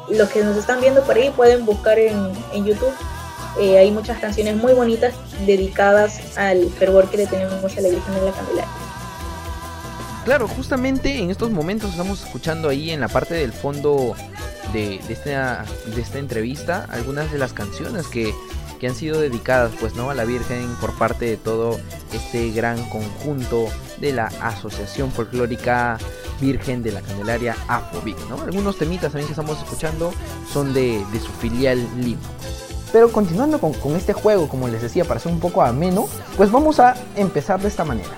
los que nos están viendo por ahí pueden buscar en, en YouTube. Eh, hay muchas canciones muy bonitas dedicadas al fervor que le tenemos a la Virgen de la Candelaria. Claro, justamente en estos momentos estamos escuchando ahí en la parte del fondo de, esta, de esta entrevista algunas de las canciones que, que, han sido dedicadas pues no a la Virgen por parte de todo este gran conjunto de la Asociación Folclórica Virgen de la Candelaria Afrovic, ¿no? Algunos temitas también que estamos escuchando son de, de su filial Lima. Pero continuando con, con, este juego, como les decía, para ser un poco ameno, pues vamos a empezar de esta manera.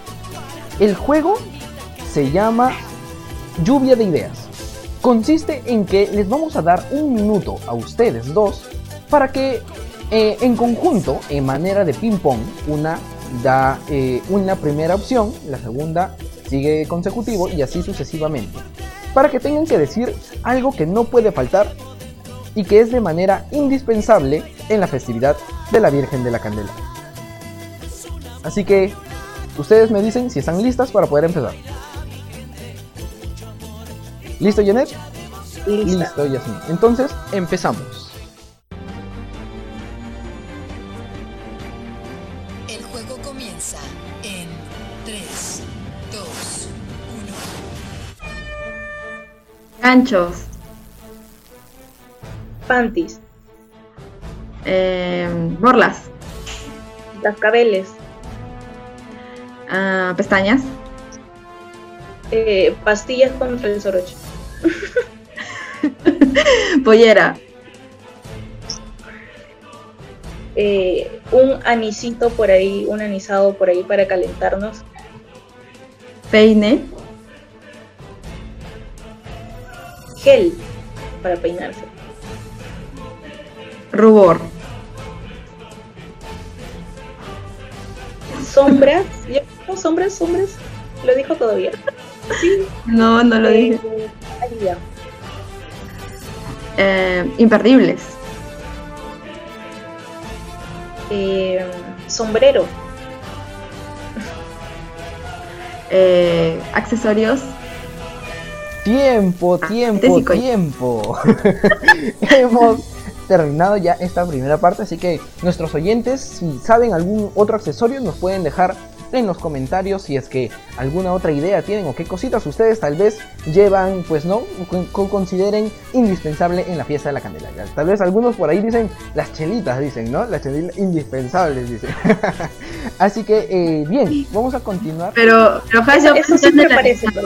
El juego se llama Lluvia de Ideas consiste en que les vamos a dar un minuto a ustedes dos para que eh, en conjunto, en manera de ping pong, una da eh, una primera opción, la segunda sigue consecutivo y así sucesivamente. Para que tengan que decir algo que no puede faltar y que es de manera indispensable en la festividad de la Virgen de la Candela. Así que ustedes me dicen si están listas para poder empezar. ¿Listo, Janet? Listo, Yasmin. Entonces, empezamos. El juego comienza en 3, 2, 1. Ganchos. Panties. Eh, borlas. Cascabeles. Uh, pestañas. Eh, pastillas contra el soroche. Pollera. Eh, un anisito por ahí, un anisado por ahí para calentarnos. Peine. Gel para peinarse. Rubor. Sombras. Sombras, sombras. Lo dijo todavía. Sí. No, no lo eh, dije. ya. Eh, imperdibles. Eh, sombrero. Eh, accesorios. Tiempo, Ah, tiempo, Tésico. tiempo. Hemos terminado ya esta primera parte, así que nuestros oyentes, si saben algún otro accesorio, nos pueden dejar en los comentarios si es que alguna otra idea tienen o qué cositas ustedes tal vez llevan, pues no, con- con- consideren indispensable en la fiesta de la Candelaria. Tal vez algunos por ahí dicen las chelitas, dicen, ¿no? Las chelitas indispensables, dicen. así que, eh, bien, vamos a continuar. Pero, pero Eso siempre aparece. Siempre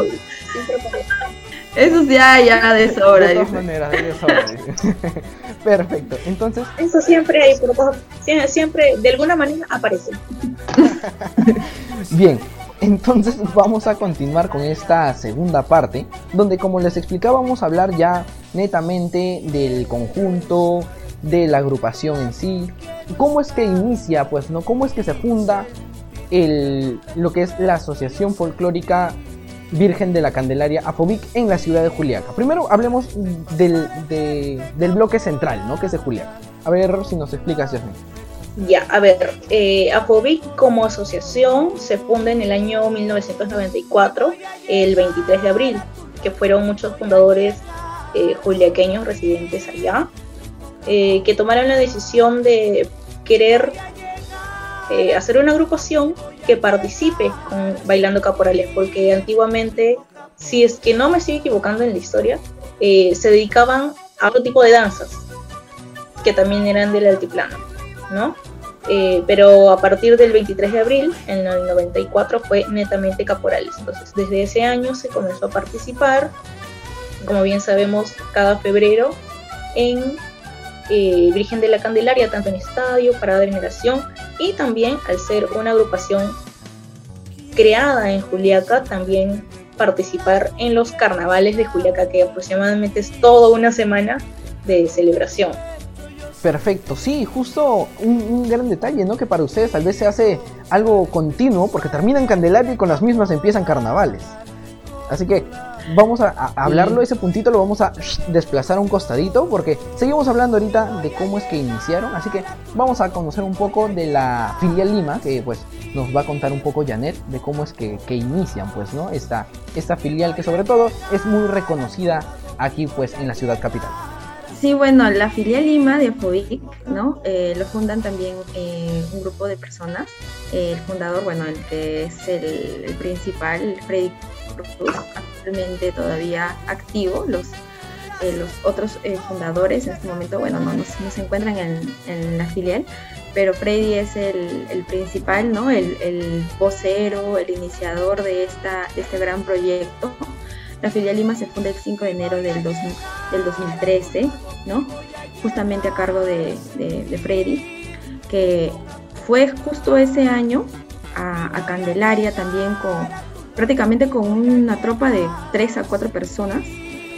aparece. Eso ya, ya de sobra. de todas maneras, de sobra. Perfecto, entonces Eso siempre hay, por siempre, de alguna manera aparece. Bien, entonces vamos a continuar con esta segunda parte, donde como les explicaba vamos a hablar ya netamente del conjunto, de la agrupación en sí, cómo es que inicia, pues, ¿no? Cómo es que se funda el, lo que es la Asociación Folclórica Virgen de la Candelaria Afobic en la ciudad de Juliaca. Primero hablemos del, de- del bloque central, ¿no? Que es de Juliaca. A ver si nos explicas, Yasmin. Ya, a ver, eh, Afobic como asociación se funda en el año 1994, el 23 de abril, que fueron muchos fundadores eh, juliaqueños residentes allá, eh, que tomaron la decisión de querer eh, hacer una agrupación que participe con Bailando Caporales, porque antiguamente, si es que no me estoy equivocando en la historia, eh, se dedicaban a otro tipo de danzas, que también eran del altiplano. ¿no? Eh, pero a partir del 23 de abril, en el 94, fue netamente caporales. Entonces, desde ese año se comenzó a participar, como bien sabemos, cada febrero en eh, Virgen de la Candelaria, tanto en estadio, parada de veneración, y también al ser una agrupación creada en Juliaca, también participar en los carnavales de Juliaca, que aproximadamente es toda una semana de celebración. Perfecto, sí, justo un, un gran detalle, ¿no? Que para ustedes tal vez se hace algo continuo porque terminan Candelaria y con las mismas empiezan carnavales. Así que vamos a, hablarlo, ese puntito lo vamos a desplazar a un costadito porque seguimos hablando ahorita de cómo es que iniciaron. Así que vamos a conocer un poco de la filial Lima, que pues nos va a contar un poco Janet de cómo es que, que inician, pues, ¿no? Esta, esta filial que sobre todo es muy reconocida aquí, pues, en la ciudad capital. Sí, bueno, la filial Lima de Afobic, ¿no? Eh, lo fundan también eh, un grupo de personas. Eh, el fundador, bueno, el que es el, el principal, Freddy actualmente todavía activo. Los, eh, los otros eh, fundadores en este momento, bueno, no, no, se- encuentran en, la filial, pero Freddy es el, principal, ¿no? El, el vocero, el iniciador de, esta, este gran proyecto. La filial Lima se funda el 5 de enero del, 2000 del 2013, ¿no? Justamente a cargo de, de, de Freddy, que fue justo ese año a, a Candelaria también con prácticamente con una tropa de 3 a 4 personas,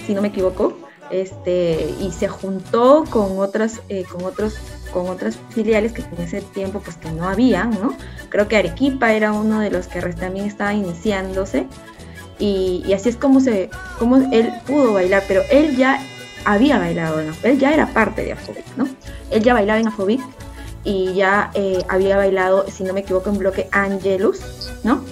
si no me equivoco, este, y se juntó con otras, eh, con otros con otras filiales que en ese tiempo pues que no habían, ¿no? Creo que Arequipa era uno de los que también estaba iniciándose y, así es como se como él pudo bailar, pero él ya había bailado Afrobeat, él ya era parte de Afrobeat, ¿no? Él ya bailaba en Afrobeat y ya eh, había bailado, si no me equivoco, en bloque Angelus, ¿no?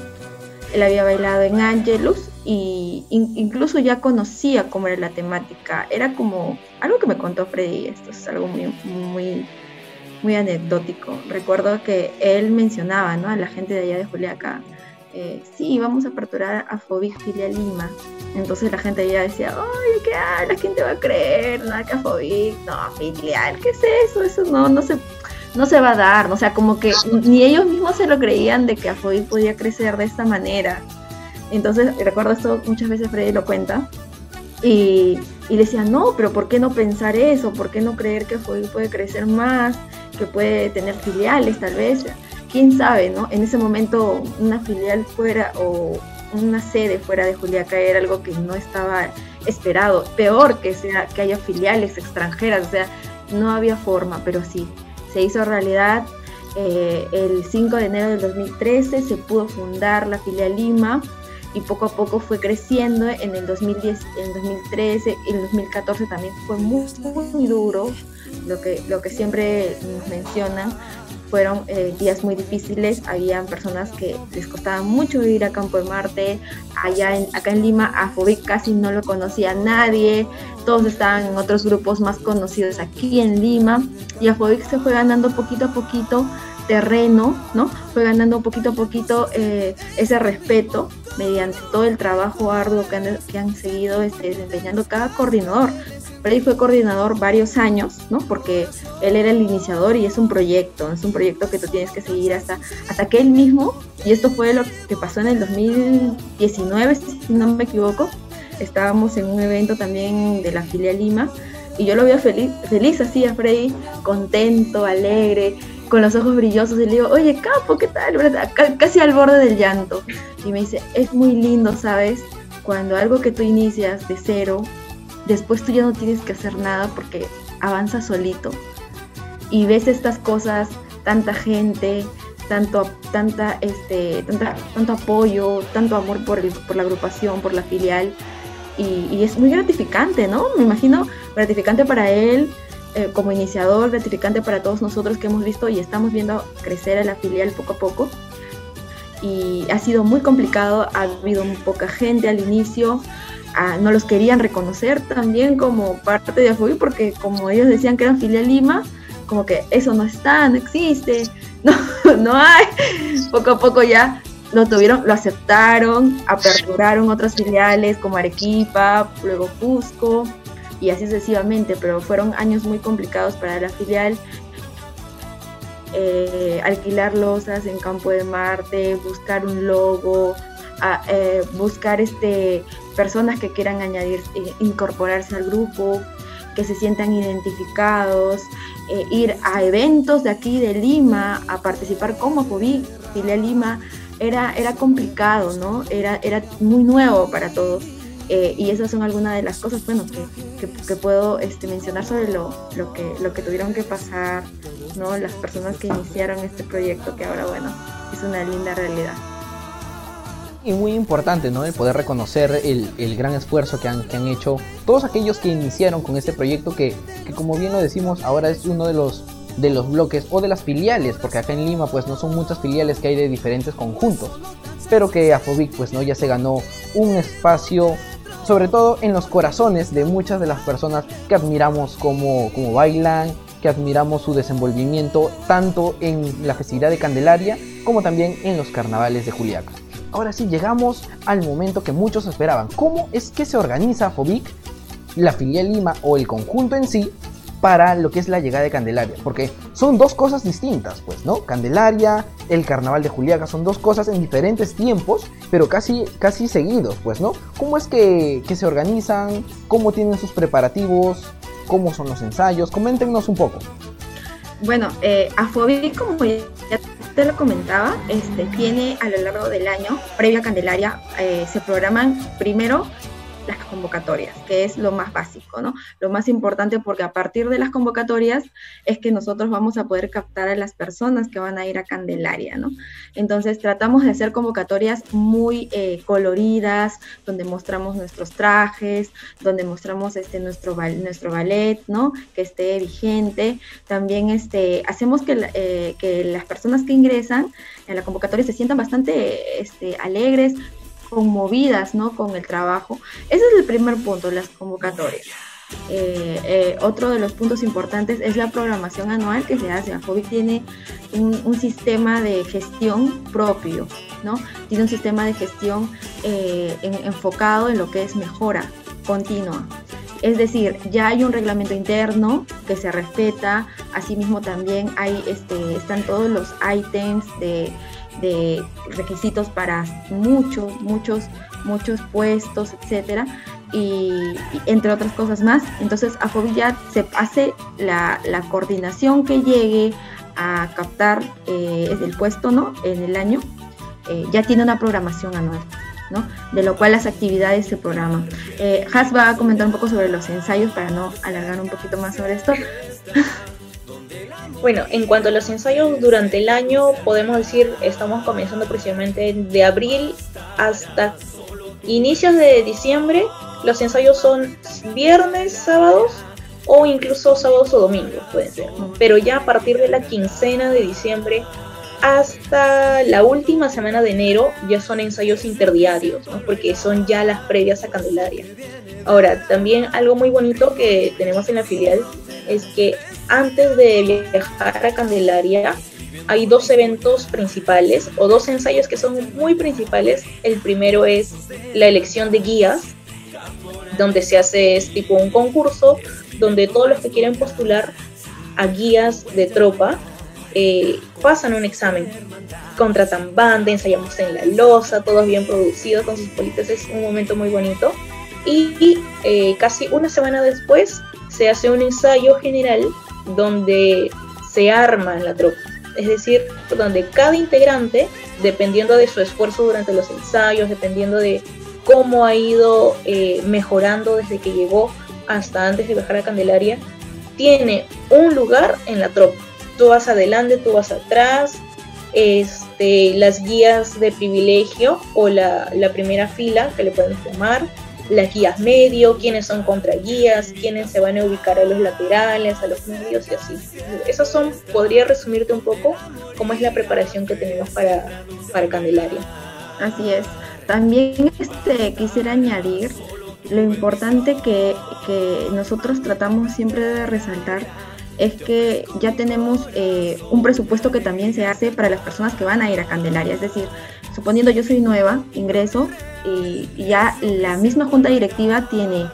Él había bailado en Angelus y in- incluso ya conocía cómo era la temática. Era como algo que me contó Freddy, esto es algo muy, muy, muy anecdótico. Recuerdo que él mencionaba, ¿no? A la gente de allá de Juliaca, eh, sí, vamos a aperturar a Fobic Lima. Entonces la gente ya decía, ay, ¿qué habla? ¿Quién te va a creer? Nada que Fobic, no, filial, ¿qué es eso? Eso no, no se, no se va a dar, o sea, como que ni ellos mismos se lo creían de que Afobic podía crecer de esta manera. Entonces, recuerdo esto, muchas veces Freddy lo cuenta, y, y decía, no, pero ¿por qué no pensar eso? ¿Por qué no creer que puede crecer más? Que puede tener filiales tal vez. ¿Quién sabe, no? En ese momento una filial fuera o una sede fuera de Juliaca era algo que no estaba esperado. Peor que, sea, que haya filiales extranjeras, o sea, no había forma, pero sí, se hizo realidad. Eh, el 5 de enero del 2013 se pudo fundar la filial Lima y poco a poco fue creciendo. En el 2010, en 2013 y en 2014 también fue muy, muy duro, lo que, lo que siempre nos mencionan. Fueron eh, días muy difíciles, habían personas que les costaba mucho ir a Campo de Marte, allá en, acá en Lima a Fobic casi no lo conocía nadie, todos estaban en otros grupos más conocidos aquí en Lima y a se fue ganando poquito a poquito terreno, ¿no? Fue ganando poquito a poquito eh, ese respeto mediante todo el trabajo arduo que han, que han seguido este, desempeñando cada coordinador. Freddy fue coordinador varios años, ¿no? Porque él era el iniciador y es un proyecto, es un proyecto que tú tienes que seguir hasta, hasta que él mismo, y esto fue lo que pasó en el 2019, si no me equivoco, estábamos en un evento también de la filial Lima, y yo lo veo feliz, feliz así a Freddy, contento, alegre, con los ojos brillosos y le digo, oye, capo, ¿qué tal? casi al borde del llanto. Y me dice, es muy lindo, ¿sabes? Cuando algo que tú inicias de cero, después tú ya no tienes que hacer nada porque avanza solito. Y ves estas cosas, tanta gente, tanto, este, tanto apoyo, tanto amor por, por la agrupación, por la filial. Y, y, es muy gratificante, ¿no? Me imagino gratificante para él, eh, como iniciador gratificante para todos nosotros que hemos visto y estamos viendo crecer a la filial poco a poco. Y ha sido muy complicado, ha habido muy poca gente al inicio, no los querían reconocer también como parte de AFOI porque como ellos decían que eran filial Lima, como que eso no está, no existe, no, no hay. Poco a poco ya lo tuvieron, lo aceptaron, aperturaron otras filiales como Arequipa, luego Cusco, y así sucesivamente, pero fueron años muy complicados para la filial. Eh, alquilar losas en Campo de Marte, buscar un logo, eh, buscar este, personas que quieran añadir, eh, incorporarse al grupo, que se sientan identificados, ir a eventos de aquí de Lima, a participar como FOBI, filial Lima, era, era complicado, ¿no? Era, era muy nuevo para todos. Eh, y esas son algunas de las cosas bueno, que, que, puedo este, mencionar sobre lo, lo, que, lo que tuvieron que pasar ¿no? las personas que iniciaron este proyecto, que ahora bueno, es una linda realidad. Y muy importante, ¿no? El poder reconocer el, el gran esfuerzo que han, que han, hecho todos aquellos que iniciaron con este proyecto que, que, como bien lo decimos, ahora es uno de los, de los bloques o de las filiales, porque acá en Lima pues no son muchas filiales que hay de diferentes conjuntos, pero que Afobic pues no ya se ganó un espacio sobre todo en los corazones de muchas de las personas que admiramos como, como bailan, que admiramos su desenvolvimiento tanto en la festividad de Candelaria como también en los carnavales de Juliaca. Ahora sí, llegamos al momento que muchos esperaban. ¿Cómo es que se organiza Fobic, la filial Lima o el conjunto en sí para lo que es la llegada de Candelaria, porque son dos cosas distintas, pues, ¿no? Candelaria, el carnaval de Juliaca, son dos cosas en diferentes tiempos, pero casi, casi seguidos, pues, ¿no? ¿Cómo es que, se organizan? ¿Cómo tienen sus preparativos? ¿Cómo son los ensayos? Coméntenos un poco. Bueno, eh, Afobi, como ya te lo comentaba, este, tiene a lo largo del año, previo a Candelaria, eh, se programan primero las convocatorias, que es lo más básico, ¿no? Lo más importante porque a partir de las convocatorias es que nosotros vamos a poder captar a las personas que van a ir a Candelaria, ¿no? Entonces tratamos de hacer convocatorias muy eh, coloridas, donde mostramos nuestros trajes, donde mostramos este, nuestro, nuestro ballet, ¿no? Que esté vigente. También este, hacemos que, eh, que las personas que ingresan en la convocatoria se sientan bastante este, alegres, conmovidas ¿no? con el trabajo. Ese es el primer punto, las convocatorias. Eh, eh, otro de los puntos importantes es la programación anual que se hace. AFOBIC tiene un, sistema de gestión propio, ¿no? Tiene un sistema de gestión eh, enfocado en lo que es mejora continua. Es decir, ya hay un reglamento interno que se respeta, asimismo también hay, este, están todos los ítems de de requisitos para muchos, muchos, muchos puestos, etcétera. Y, entre otras cosas más. Entonces, a ya se hace la, la, coordinación que llegue a captar eh, el puesto ¿no? en el año, eh, ya tiene una programación anual. ¿no? de lo cual las actividades se programan. Eh, Has va a comentar un poco sobre los ensayos para no alargar un poquito más sobre esto. Bueno, en cuanto a los ensayos durante el año, podemos decir, estamos comenzando precisamente de abril hasta inicios de diciembre. Los ensayos son viernes, sábados o incluso sábados o domingos, pueden ser. Pero ya a partir de la quincena de diciembre hasta la última semana de enero ya son ensayos interdiarios, porque son ya las previas a Candelaria. Ahora, también algo muy bonito que tenemos en la filial es que antes de viajar a Candelaria hay dos eventos principales o dos ensayos que son muy principales. El primero es la elección de guías, donde se hace tipo un concurso donde todos los que quieren postular a guías de tropa eh, pasan un examen. Contratan banda, ensayamos en la losa, todos bien producidos con sus politas, es un momento muy bonito. Y eh, casi una semana después se hace un ensayo general donde se arma la tropa. Es decir, donde cada integrante, dependiendo de su esfuerzo durante los ensayos, dependiendo de cómo ha ido eh, mejorando desde que llegó hasta antes de viajar a Candelaria, tiene un lugar en la tropa. Tú vas adelante, tú vas atrás, este, las guías de privilegio o la, la primera fila que le pueden tomar, las guías medio, quiénes son contra guías, quiénes se van a ubicar a los laterales, a los medios y así. Esos son, podría resumirte un poco cómo es la preparación que tenemos para, para Candelaria. Así es. También este, quisiera añadir lo importante que, que nosotros tratamos siempre de resaltar es que ya tenemos eh, un presupuesto que también se hace para las personas que van a ir a Candelaria. Es decir, suponiendo yo soy nueva, ingreso y ya la misma junta directiva tiene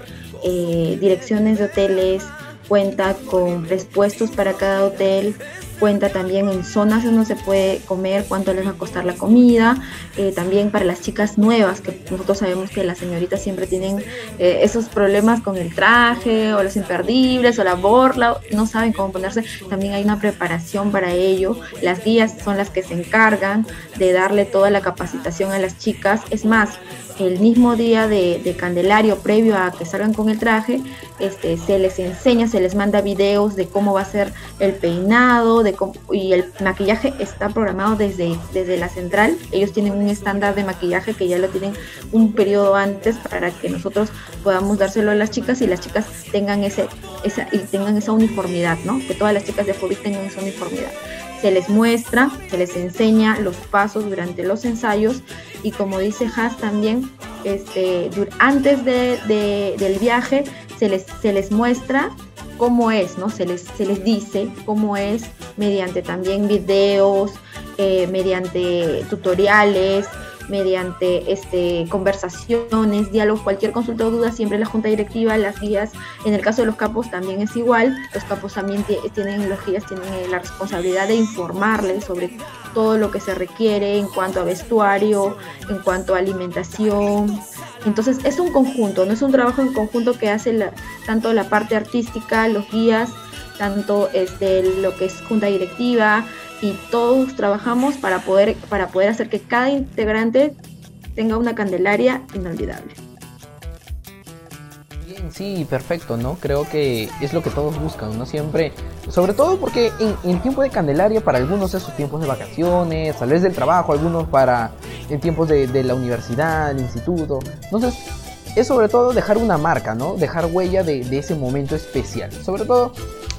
eh, direcciones de hoteles, cuenta con presupuestos para cada hotel, cuenta también en zonas donde se puede comer, cuánto les va a costar la comida, eh, también para las chicas nuevas, que nosotros sabemos que las señoritas siempre tienen eh, esos problemas con el traje o los imperdibles o la borla, no saben cómo ponerse, también hay una preparación para ello, las guías son las que se encargan de darle toda la capacitación a las chicas, es más, el mismo día de, Candelario, previo a que salgan con el traje, este, se les enseña, se les manda videos de cómo va a ser el peinado, de y el maquillaje está programado desde, desde la central. Ellos tienen un estándar de maquillaje que ya lo tienen un periodo antes para que nosotros podamos dárselo a las chicas y las chicas tengan ese, esa, y tengan esa uniformidad, ¿no? Que todas las chicas de Fobis tengan esa uniformidad se les muestra, se les enseña los pasos durante los ensayos y como dice Haas también, este, antes de, del viaje se les, se les muestra cómo es, ¿no? Se les, se les dice cómo es mediante también videos, eh, mediante tutoriales, mediante este, conversaciones, diálogos, cualquier consulta o duda, siempre la junta directiva, las guías, en el caso de los capos también es igual, los capos también tienen, los guías tienen eh, la responsabilidad de informarles sobre todo lo que se requiere en cuanto a vestuario, en cuanto a alimentación. Entonces es un conjunto, no es un trabajo en conjunto que hace tanto la parte artística, los guías, tanto este, lo que es junta directiva, y todos trabajamos para poder, para poder hacer que cada integrante tenga una Candelaria inolvidable. Bien, sí, perfecto, ¿no? Creo que es lo que todos buscan, ¿no? Siempre, sobre todo porque en, el tiempo de Candelaria para algunos es sus tiempos de vacaciones, tal vez del trabajo, algunos para el tiempo de, la universidad, el instituto. Entonces, es sobre todo dejar una marca, ¿no? Dejar huella de ese momento especial. Sobre todo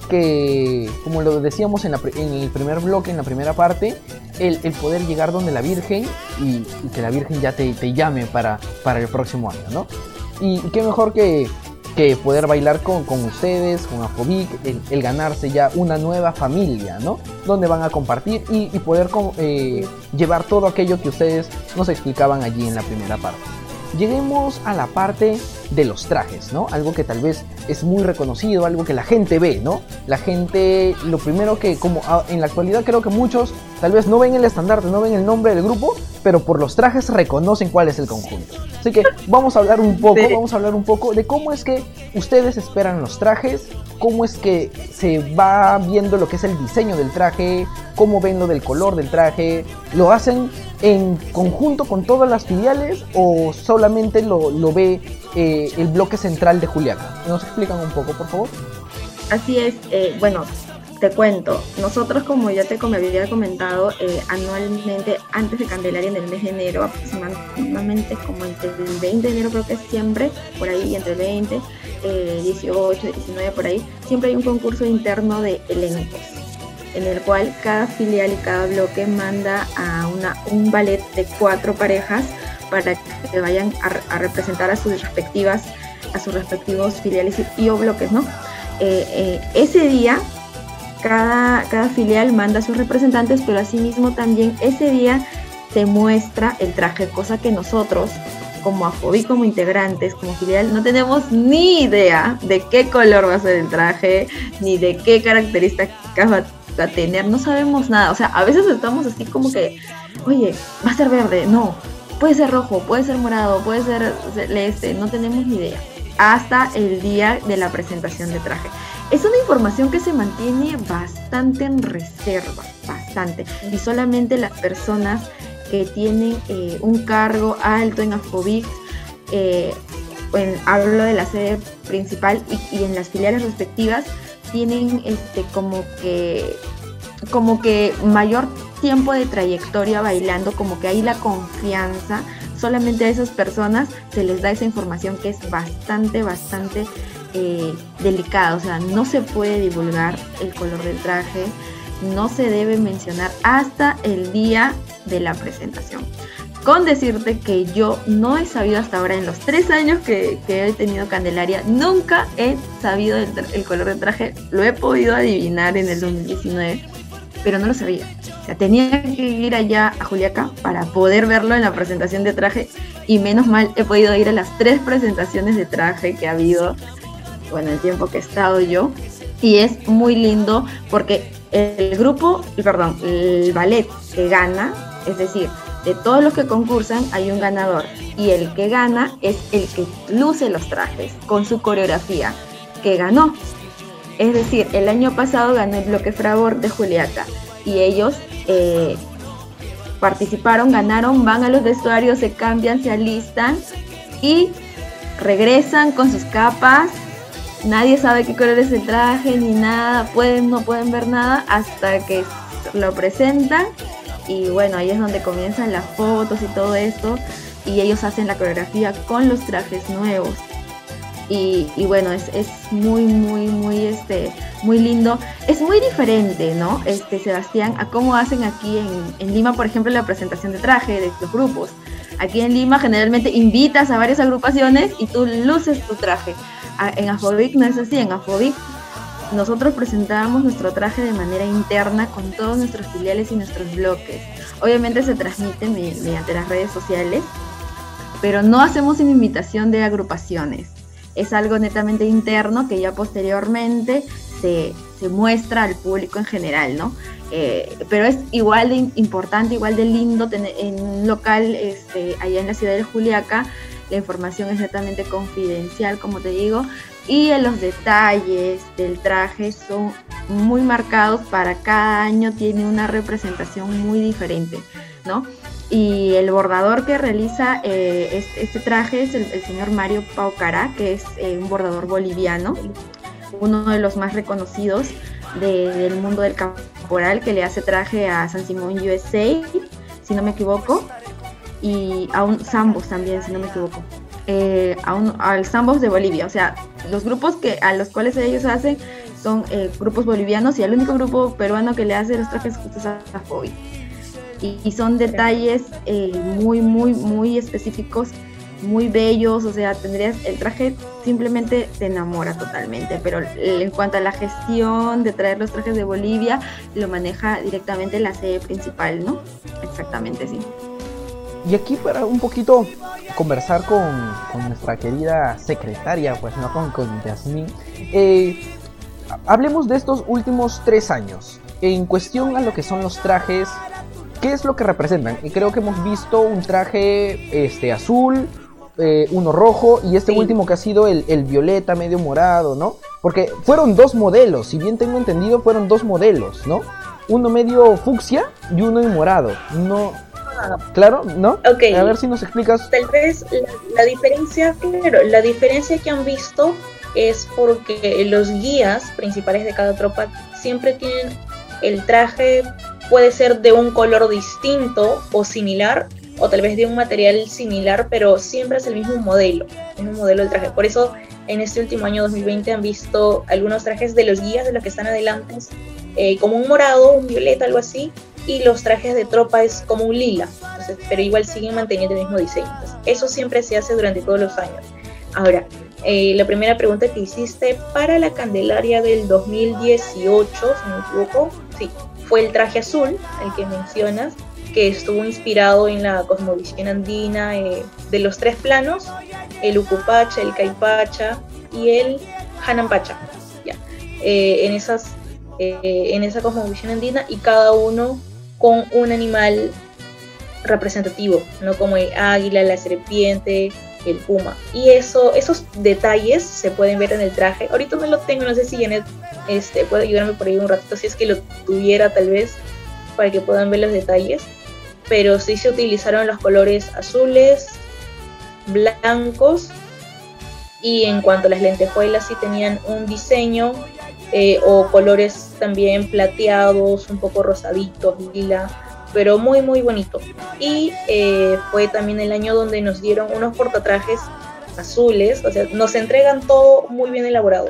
que, como lo decíamos en, el primer bloque, en la primera parte, el, poder llegar donde la Virgen y, que la Virgen ya te, llame para, para el próximo año, ¿no? Y, qué mejor que, que poder bailar con, ustedes, con Afrobic, el, ganarse ya una nueva familia, ¿no? Donde van a compartir y, poder eh, llevar todo aquello que ustedes nos explicaban allí en la primera parte. Lleguemos a la parte de los trajes, ¿no? Algo que tal vez es muy reconocido, algo que la gente ve, ¿no? La gente, lo primero que, como en la actualidad creo que muchos Tal vez no ven el estandarte, no ven el nombre del grupo, pero por los trajes reconocen cuál es el conjunto. Así que vamos a hablar un poco, vamos a hablar un poco de cómo es que ustedes esperan los trajes, cómo es que se va viendo lo que es el diseño del traje, cómo ven lo del color del traje, lo hacen en conjunto con todas las filiales o solamente lo, lo ve eh, el bloque central de Juliaca. ¿Nos explican un poco, por favor? Así es, eh, bueno, te cuento, nosotros como ya te había comentado, eh, anualmente antes de Candelaria en el mes de enero, aproximadamente como entre el 20 de enero creo que es siempre, por ahí entre el 20, 18, 19 por ahí, siempre hay un concurso interno de elencos en el cual cada filial y cada bloque manda a una, un ballet de cuatro parejas para que vayan a, representar a sus respectivas, a sus respectivos filiales y, o bloques, ¿no? Eh, eh, ese día cada, cada filial manda a sus representantes, pero asimismo también ese día se muestra el traje, cosa que nosotros como AFOBI, como integrantes, como filial, no tenemos ni idea de qué color va a ser el traje, ni de qué características va a tener, no sabemos nada, o sea, a veces estamos así como que, oye, va a ser verde, no, puede ser rojo, puede ser morado, puede ser este, no tenemos ni idea, hasta el día de la presentación de traje es una información que se mantiene bastante en reserva, bastante. Y solamente las personas que tienen eh, un cargo alto en Afobix, eh, hablo de la sede principal y, en las filiales respectivas, tienen este como que como que mayor tiempo de trayectoria bailando, como que hay la confianza, solamente a esas personas se les da esa información que es bastante, bastante eh, delicado, o sea, no se puede divulgar el color del traje, no se debe mencionar hasta el día de la presentación. Con decirte que yo no he sabido hasta ahora, en los tres años que, he tenido Candelaria, nunca he sabido el, el, color del traje, lo he podido adivinar en el 2019, pero no lo sabía. O sea, tenía que ir allá a Juliaca para poder verlo en la presentación de traje y menos mal he podido ir a las tres presentaciones de traje que ha habido bueno, el tiempo que he estado yo. Y es muy lindo porque el grupo, perdón, el ballet que gana, es decir, de todos los que concursan hay un ganador y el que gana es el que luce los trajes con su coreografía que ganó. Es decir, el año pasado ganó el bloque Fragor de Juliaca y ellos eh, participaron, ganaron, van a los vestuarios, se cambian, se alistan y regresan con sus capas nadie sabe qué color es el traje ni nada, pueden, no pueden ver nada hasta que lo presentan y bueno, ahí es donde comienzan las fotos y todo esto y ellos hacen la coreografía con los trajes nuevos. Y, bueno, es, muy, muy, muy, este, muy lindo. Es muy diferente, ¿no? Este, Sebastián, a cómo hacen aquí en, en Lima, por ejemplo, la presentación de traje de los grupos. Aquí en Lima generalmente invitas a varias agrupaciones y tú luces tu traje en Afobic no es así, en Afobic nosotros presentábamos nuestro traje de manera interna con todos nuestros filiales y nuestros bloques. Obviamente se transmite mediante las redes sociales, pero no hacemos una invitación de agrupaciones. Es algo netamente interno que ya posteriormente se, muestra al público en general, ¿no? Eh, pero es igual de importante, igual de lindo tener en un local este, allá en la ciudad de Juliaca la información es netamente confidencial, como te digo, y los detalles del traje son muy marcados para cada año, tiene una representación muy diferente, Y el bordador que realiza eh, este, traje es el, señor Mario Paucará, que es eh, un bordador boliviano, uno de los más reconocidos del mundo del caporal, que le hace traje a San Simón USA, si no me equivoco y a un Zambos también, si no me equivoco. Eh, al Zambos de Bolivia. O sea, los grupos que a los cuales ellos hacen son grupos bolivianos y el único grupo peruano que le hace los trajes justos a Foy. Y, son detalles eh, muy, muy, muy específicos, muy bellos. O sea, tendrías el traje simplemente te enamora totalmente. Pero en cuanto a la gestión de traer los trajes de Bolivia, lo maneja directamente la sede principal, ¿no? Exactamente, sí. Y aquí para un poquito conversar con, nuestra querida secretaria, pues no con, con Yasmín, eh, hablemos de estos últimos tres años. en cuestión a lo que son los trajes, ¿qué es lo que representan? Y creo que hemos visto un traje este, azul, eh, uno rojo y este último que ha sido el, el, violeta medio morado, ¿no? Porque fueron dos modelos, si bien tengo entendido, fueron dos modelos, ¿no? Uno medio fucsia y uno en morado. No, Claro, ¿no? Ok. A ver si nos explicas. Tal vez la, diferencia, claro, la diferencia que han visto es porque los guías principales de cada tropa siempre tienen el traje, puede ser de un color distinto o similar, o tal vez de un material similar, pero siempre es el mismo modelo, el mismo modelo del traje. Por eso en este último año 2020 han visto algunos trajes de los guías de los que están adelante, eh, como un morado, un violeta, algo así, y los trajes de tropa es como un lila, pero igual siguen manteniendo el mismo diseño. eso siempre se hace durante todos los años. Ahora, eh, la primera pregunta que hiciste para la Candelaria del 2018, si no me equivoco, sí, fue el traje azul, el que mencionas, que estuvo inspirado en la cosmovisión andina eh, de los tres planos, el Ucupacha, el Caipacha y el Hanampacha. Eh, en, esas, en esa cosmovisión andina y cada uno con un animal representativo, ¿no? Como el águila, la serpiente, el puma. Y eso, esos detalles se pueden ver en el traje. Ahorita no lo tengo, no sé si Janet este, puede ayudarme por ahí un ratito, si es que lo tuviera tal vez, para que puedan ver los detalles. Pero sí se utilizaron los colores azules, blancos, y en cuanto a las lentejuelas sí tenían un diseño eh, o colores también plateados, un poco rosaditos, lila, pero muy muy bonito. Y eh, fue también el año donde nos dieron unos portatrajes azules, o sea, nos entregan todo muy bien elaborado.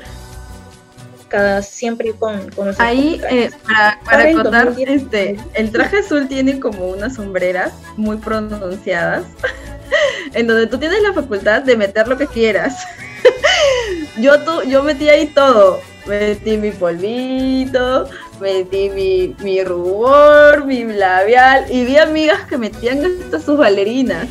Cada, siempre con, con Ahí, eh, para, para contar, este, el traje azul tiene como unas sombreras muy pronunciadas, en donde tú tienes la facultad de meter lo que quieras. yo, tú, yo metí ahí todo, metí mi polvito, metí mi, mi rubor, mi labial, y vi amigas que metían hasta sus bailarinas,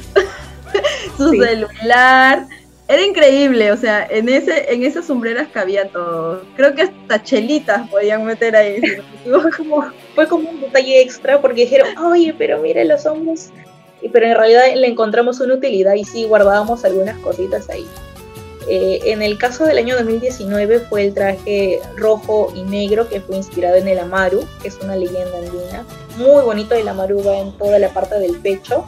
su celular. Era increíble, o sea, en ese, en esas sombreras cabía todo. Creo que hasta chelitas podían meter ahí. fue, como, fue como un detalle extra porque dijeron, oye, pero mire los hombros. Pero en realidad le encontramos una utilidad y sí guardábamos algunas cositas ahí. Eh, en el caso del año 2019 fue el traje rojo y negro que fue inspirado en el Amaru, que es una leyenda andina. Muy bonito el Amaru va en toda la parte del pecho.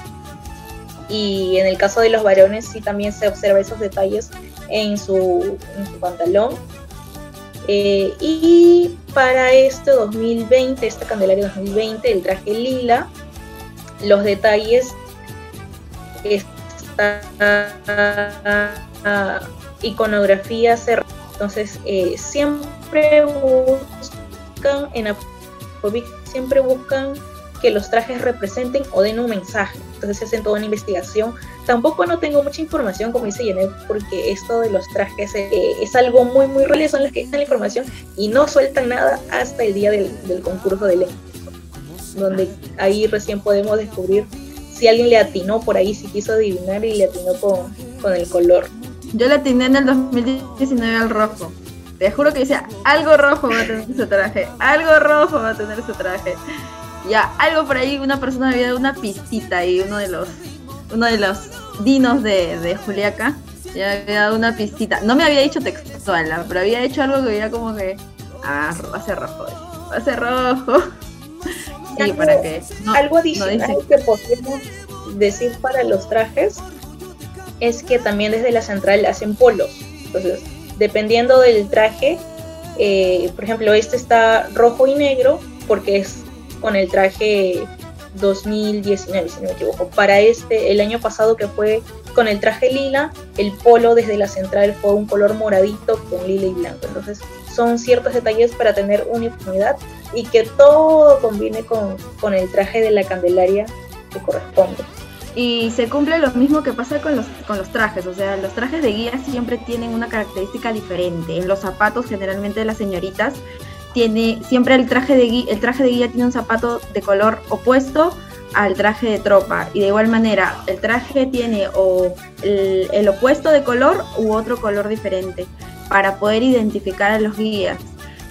Y en el caso de los varones sí también se observa esos detalles en su, pantalón. Eh, y para este 2020, esta Candelaria 2020, el traje lila, los detalles están iconografía cerrada. Entonces, eh, siempre buscan en siempre buscan que los trajes representen o den un mensaje. Entonces se hacen toda una investigación. Tampoco no tengo mucha información, como dice Janet, porque esto de los trajes eh, es algo muy, muy real. Son las que están la información y no sueltan nada hasta el día del, concurso de ley, donde ahí recién podemos descubrir si alguien le atinó por ahí, si quiso adivinar y le atinó con el color. Yo le atiné en el 2019 al rojo. Te juro que decía, algo rojo va a tener ese traje, algo rojo va a tener ese traje. Ya, algo por ahí, una persona había dado una pistita y uno de los, uno de los dinos de, de Juliaca, ya había dado una pistita. No me había dicho textual, pero había hecho algo que veía como que, ah, va a ser rojo, va a ser rojo. Sí, para que algo adicional que podemos decir para los trajes es que también desde la central hacen polos. Entonces, dependiendo del traje, eh, por ejemplo, este está rojo y negro porque es con el traje 2019, si no me equivoco. Para este, el año pasado que fue con el traje lila, el polo desde la central fue un color moradito con lila y blanco. Entonces, son ciertos detalles para tener uniformidad y que todo combine con, con el traje de la Candelaria que corresponde. Y se cumple lo mismo que pasa con los, con los trajes, o sea, los trajes de guía siempre tienen una característica diferente. En los zapatos, generalmente de las señoritas, tiene siempre el traje de guía, el traje de guía tiene un zapato de color opuesto al traje de tropa. Y de igual manera, el traje tiene o el, el opuesto de color u otro color diferente para poder identificar a los guías.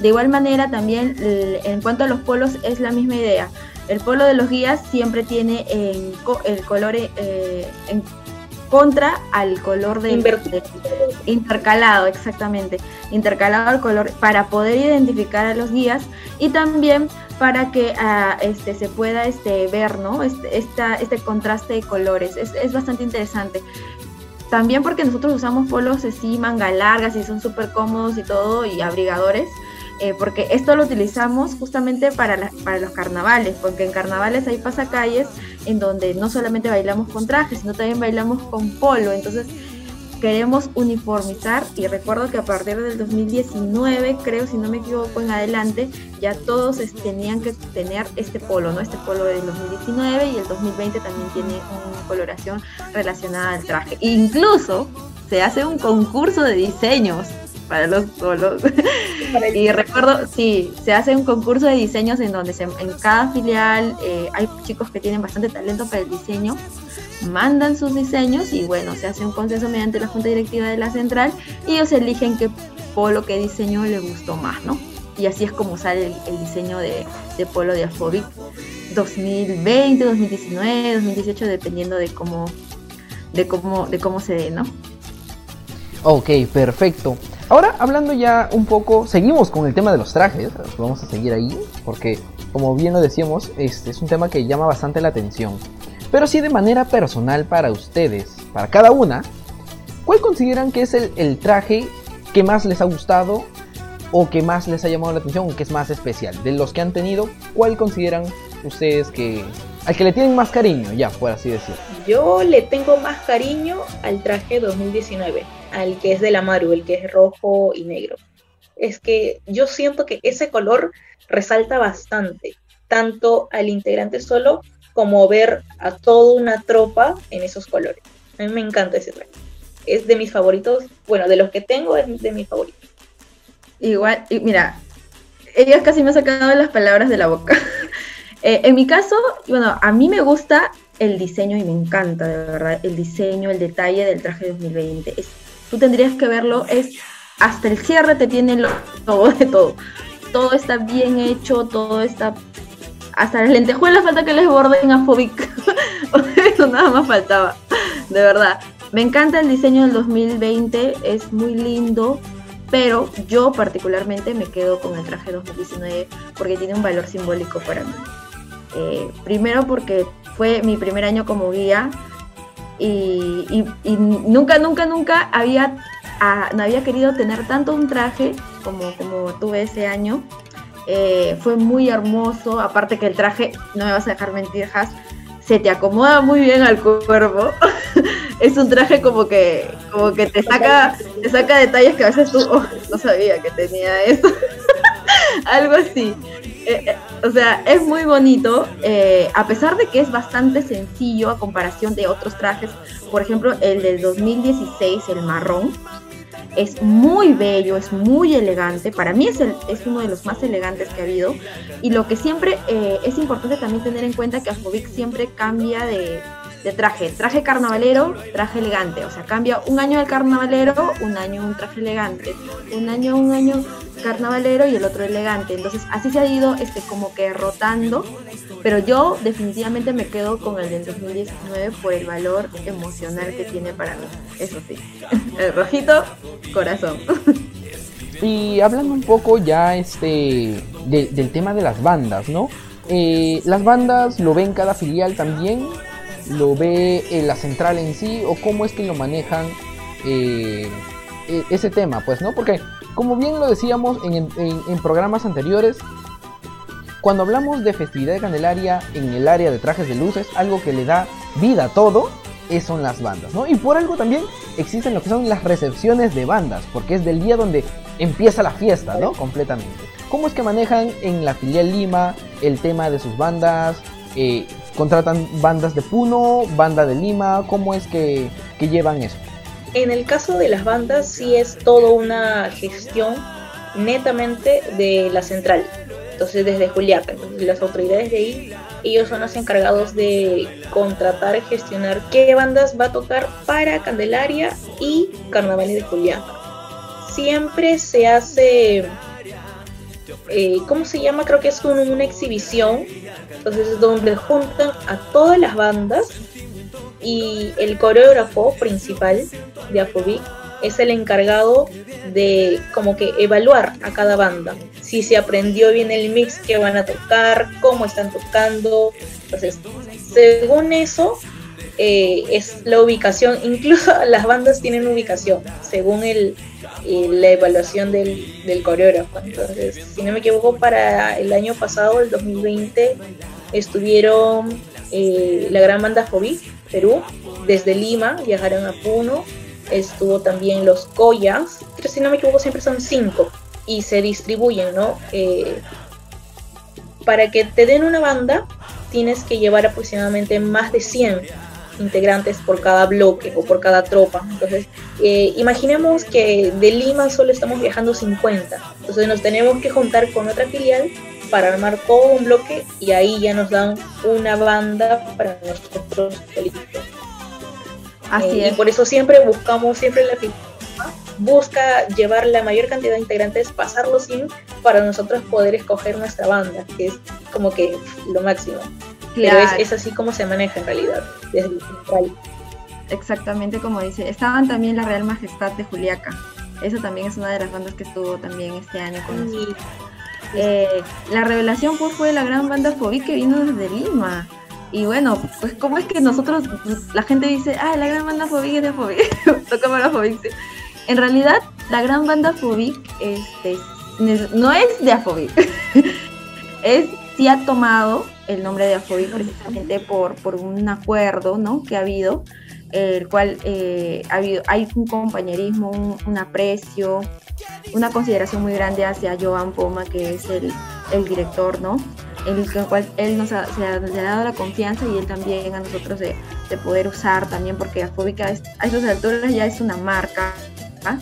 De igual manera también en cuanto a los polos es la misma idea. El polo de los guías siempre tiene en, el color eh, en contra al color de, intercalado, exactamente, intercalado al color para poder identificar a los guías y también para que ah, este, se pueda este, ver ¿no? este, este contraste de colores. Es, es, bastante interesante. También porque nosotros usamos polos así, manga largas y son súper cómodos y todo, y abrigadores. Eh, porque esto lo utilizamos justamente para, para los carnavales, porque en carnavales hay pasacalles en donde no solamente bailamos con trajes, sino también bailamos con polo, entonces queremos uniformizar y recuerdo que a partir del 2019, creo si no me equivoco en adelante, ya todos tenían que tener este polo, ¿no? Este polo del 2019 y el 2020 también tiene una coloración relacionada al traje. Incluso se hace un concurso de diseños para los solos. y recuerdo, sí, se hace un concurso de diseños en donde en cada filial eh, hay chicos que tienen bastante talento para el diseño, mandan sus diseños y bueno, se hace un consenso mediante la junta directiva de la central y ellos eligen qué polo, qué diseño le gustó más, ¿no? Y así es como sale el, diseño de, polo de Afobic 2020, 2019, 2018, dependiendo de cómo, de cómo, de cómo se dé, ¿no? Ok, perfecto. Ahora, hablando ya un poco, seguimos con el tema de los trajes, vamos a seguir ahí, porque como bien lo decíamos, este es un tema que llama bastante la atención. Pero sí de manera personal para ustedes, para cada una, ¿cuál consideran que es el, traje que más les ha gustado o que más les ha llamado la atención o que es más especial? De los que han tenido, ¿cuál consideran ustedes que al que le tienen más cariño, ya por así decirlo? Yo le tengo más cariño al traje 2019 al que es de la Maru, el que es rojo y negro. Es que yo siento que ese color resalta bastante, tanto al integrante solo como ver a toda una tropa en esos colores. A mí me encanta ese traje. Es de mis favoritos, bueno, de los que tengo es de mis favoritos. Igual, mira, ella casi me ha sacado las palabras de la boca. Eh, en mi caso, bueno, a mí me gusta el diseño y me encanta, de verdad, el diseño, el detalle del traje 2020. Es tú tendrías que verlo, es hasta el cierre te tiene todo de todo. Todo está bien hecho, todo está... Hasta las lentejuelas falta que les borden a Fobic. Eso nada más faltaba, de verdad. Me encanta el diseño del 2020, es muy lindo, pero yo particularmente me quedo con el traje 2019 porque tiene un valor simbólico para mí. Eh, primero porque fue mi primer año como guía y, nunca, nunca, nunca había, ah, no había querido tener tanto un traje como, como tuve ese año. Eh, fue muy hermoso, aparte que el traje, no me vas a dejar mentir, se te acomoda muy bien al cuerpo. es un traje como que, como que te saca, te saca detalles que a veces tú, oh, no sabía que tenía eso. Algo así. Eh, eh, o sea, es muy bonito, eh, a pesar de que es bastante sencillo a comparación de otros trajes, por ejemplo, el del 2016, el marrón, es muy bello, es muy elegante, para mí es, es uno de los más elegantes que ha habido, y lo que siempre es importante también tener en cuenta que Asmovic siempre cambia de, de traje, traje carnavalero, traje elegante, o sea, cambia un año el carnavalero, un año un traje elegante, un año un año carnavalero y el otro elegante. Entonces así se ha ido este, como que rotando, pero yo definitivamente me quedo con el del 2019 por el valor emocional que tiene para mí. Eso sí, el rojito, corazón. Y hablando un poco ya este del tema de las bandas, ¿no? Eh, las bandas lo ven cada filial también, lo ve la central en sí o cómo es que lo manejan eh, e, ese tema, pues, ¿no? Porque como bien lo decíamos en, programas anteriores, cuando hablamos de festividad de Candelaria en el área de trajes de luces, algo que le da vida a todo, son las bandas, ¿no? Y por algo también existen lo que son las recepciones de bandas, porque es del día donde empieza la fiesta, ¿no? Completamente. ¿Cómo es que manejan en la filial Lima el tema de sus bandas? Eh, ¿Contratan bandas de Puno, banda de Lima? ¿Cómo es que llevan eso? En el caso de las bandas sí es todo una gestión netamente de la central. Entonces desde Juliaca, las autoridades de ahí, ellos son los encargados de contratar, gestionar qué bandas va a tocar para Candelaria y Carnaval de Juliaca. Siempre se hace eh, ¿cómo se llama? Creo que es una exhibición, entonces donde juntan a todas las bandas y el coreógrafo principal de Afrobeat es el encargado de como que evaluar a cada banda, si se aprendió bien el mix que van a tocar, cómo están tocando, entonces según eso eh, es la ubicación, incluso las bandas tienen ubicación, según el, la evaluación del, del, coreógrafo. Entonces, si no me equivoco, para el año pasado, el 2020, estuvieron eh, la gran banda Fobi, Perú, desde Lima, viajaron a Puno, estuvo también los Koyas, pero si no me equivoco, siempre son cinco y se distribuyen, ¿no? para que te den una banda, tienes que llevar aproximadamente más de 100 integrantes por cada bloque o por cada tropa. Entonces, eh, imaginemos que de Lima solo estamos viajando 50. Entonces nos tenemos que juntar con otra filial para armar todo un bloque y ahí ya nos dan una banda para nosotros Así eh, Y por eso siempre buscamos, siempre la busca llevar la mayor cantidad de integrantes, pasarlo sin para nosotros poder escoger nuestra banda, que es como que lo máximo. Pero es, así como se maneja en realidad, desde el central. Exactamente como dice. Estaban también la Real Majestad de Juliaca. Eso también es una de las bandas que estuvo también este año con nosotros. Eh, la revelación pues, fue la gran banda Fobi que vino desde Lima. Y bueno, pues como es que nosotros, la gente dice, ah, la gran banda Fobi es de Fobi, tocamos la Fobi. En realidad, la gran banda Fobi este, no es de Afobic, es, sí ha tomado el nombre de Afrobeat precisamente por, por un acuerdo ¿no? que ha habido, el cual eh, ha habido, hay un compañerismo, un, aprecio, una consideración muy grande hacia Joan Poma, que es el, el director, ¿no? En el cual él nos ha, se, ha, dado la confianza y él también a nosotros de, de poder usar también, porque Afóbica a estas alturas ya es una marca ¿ah?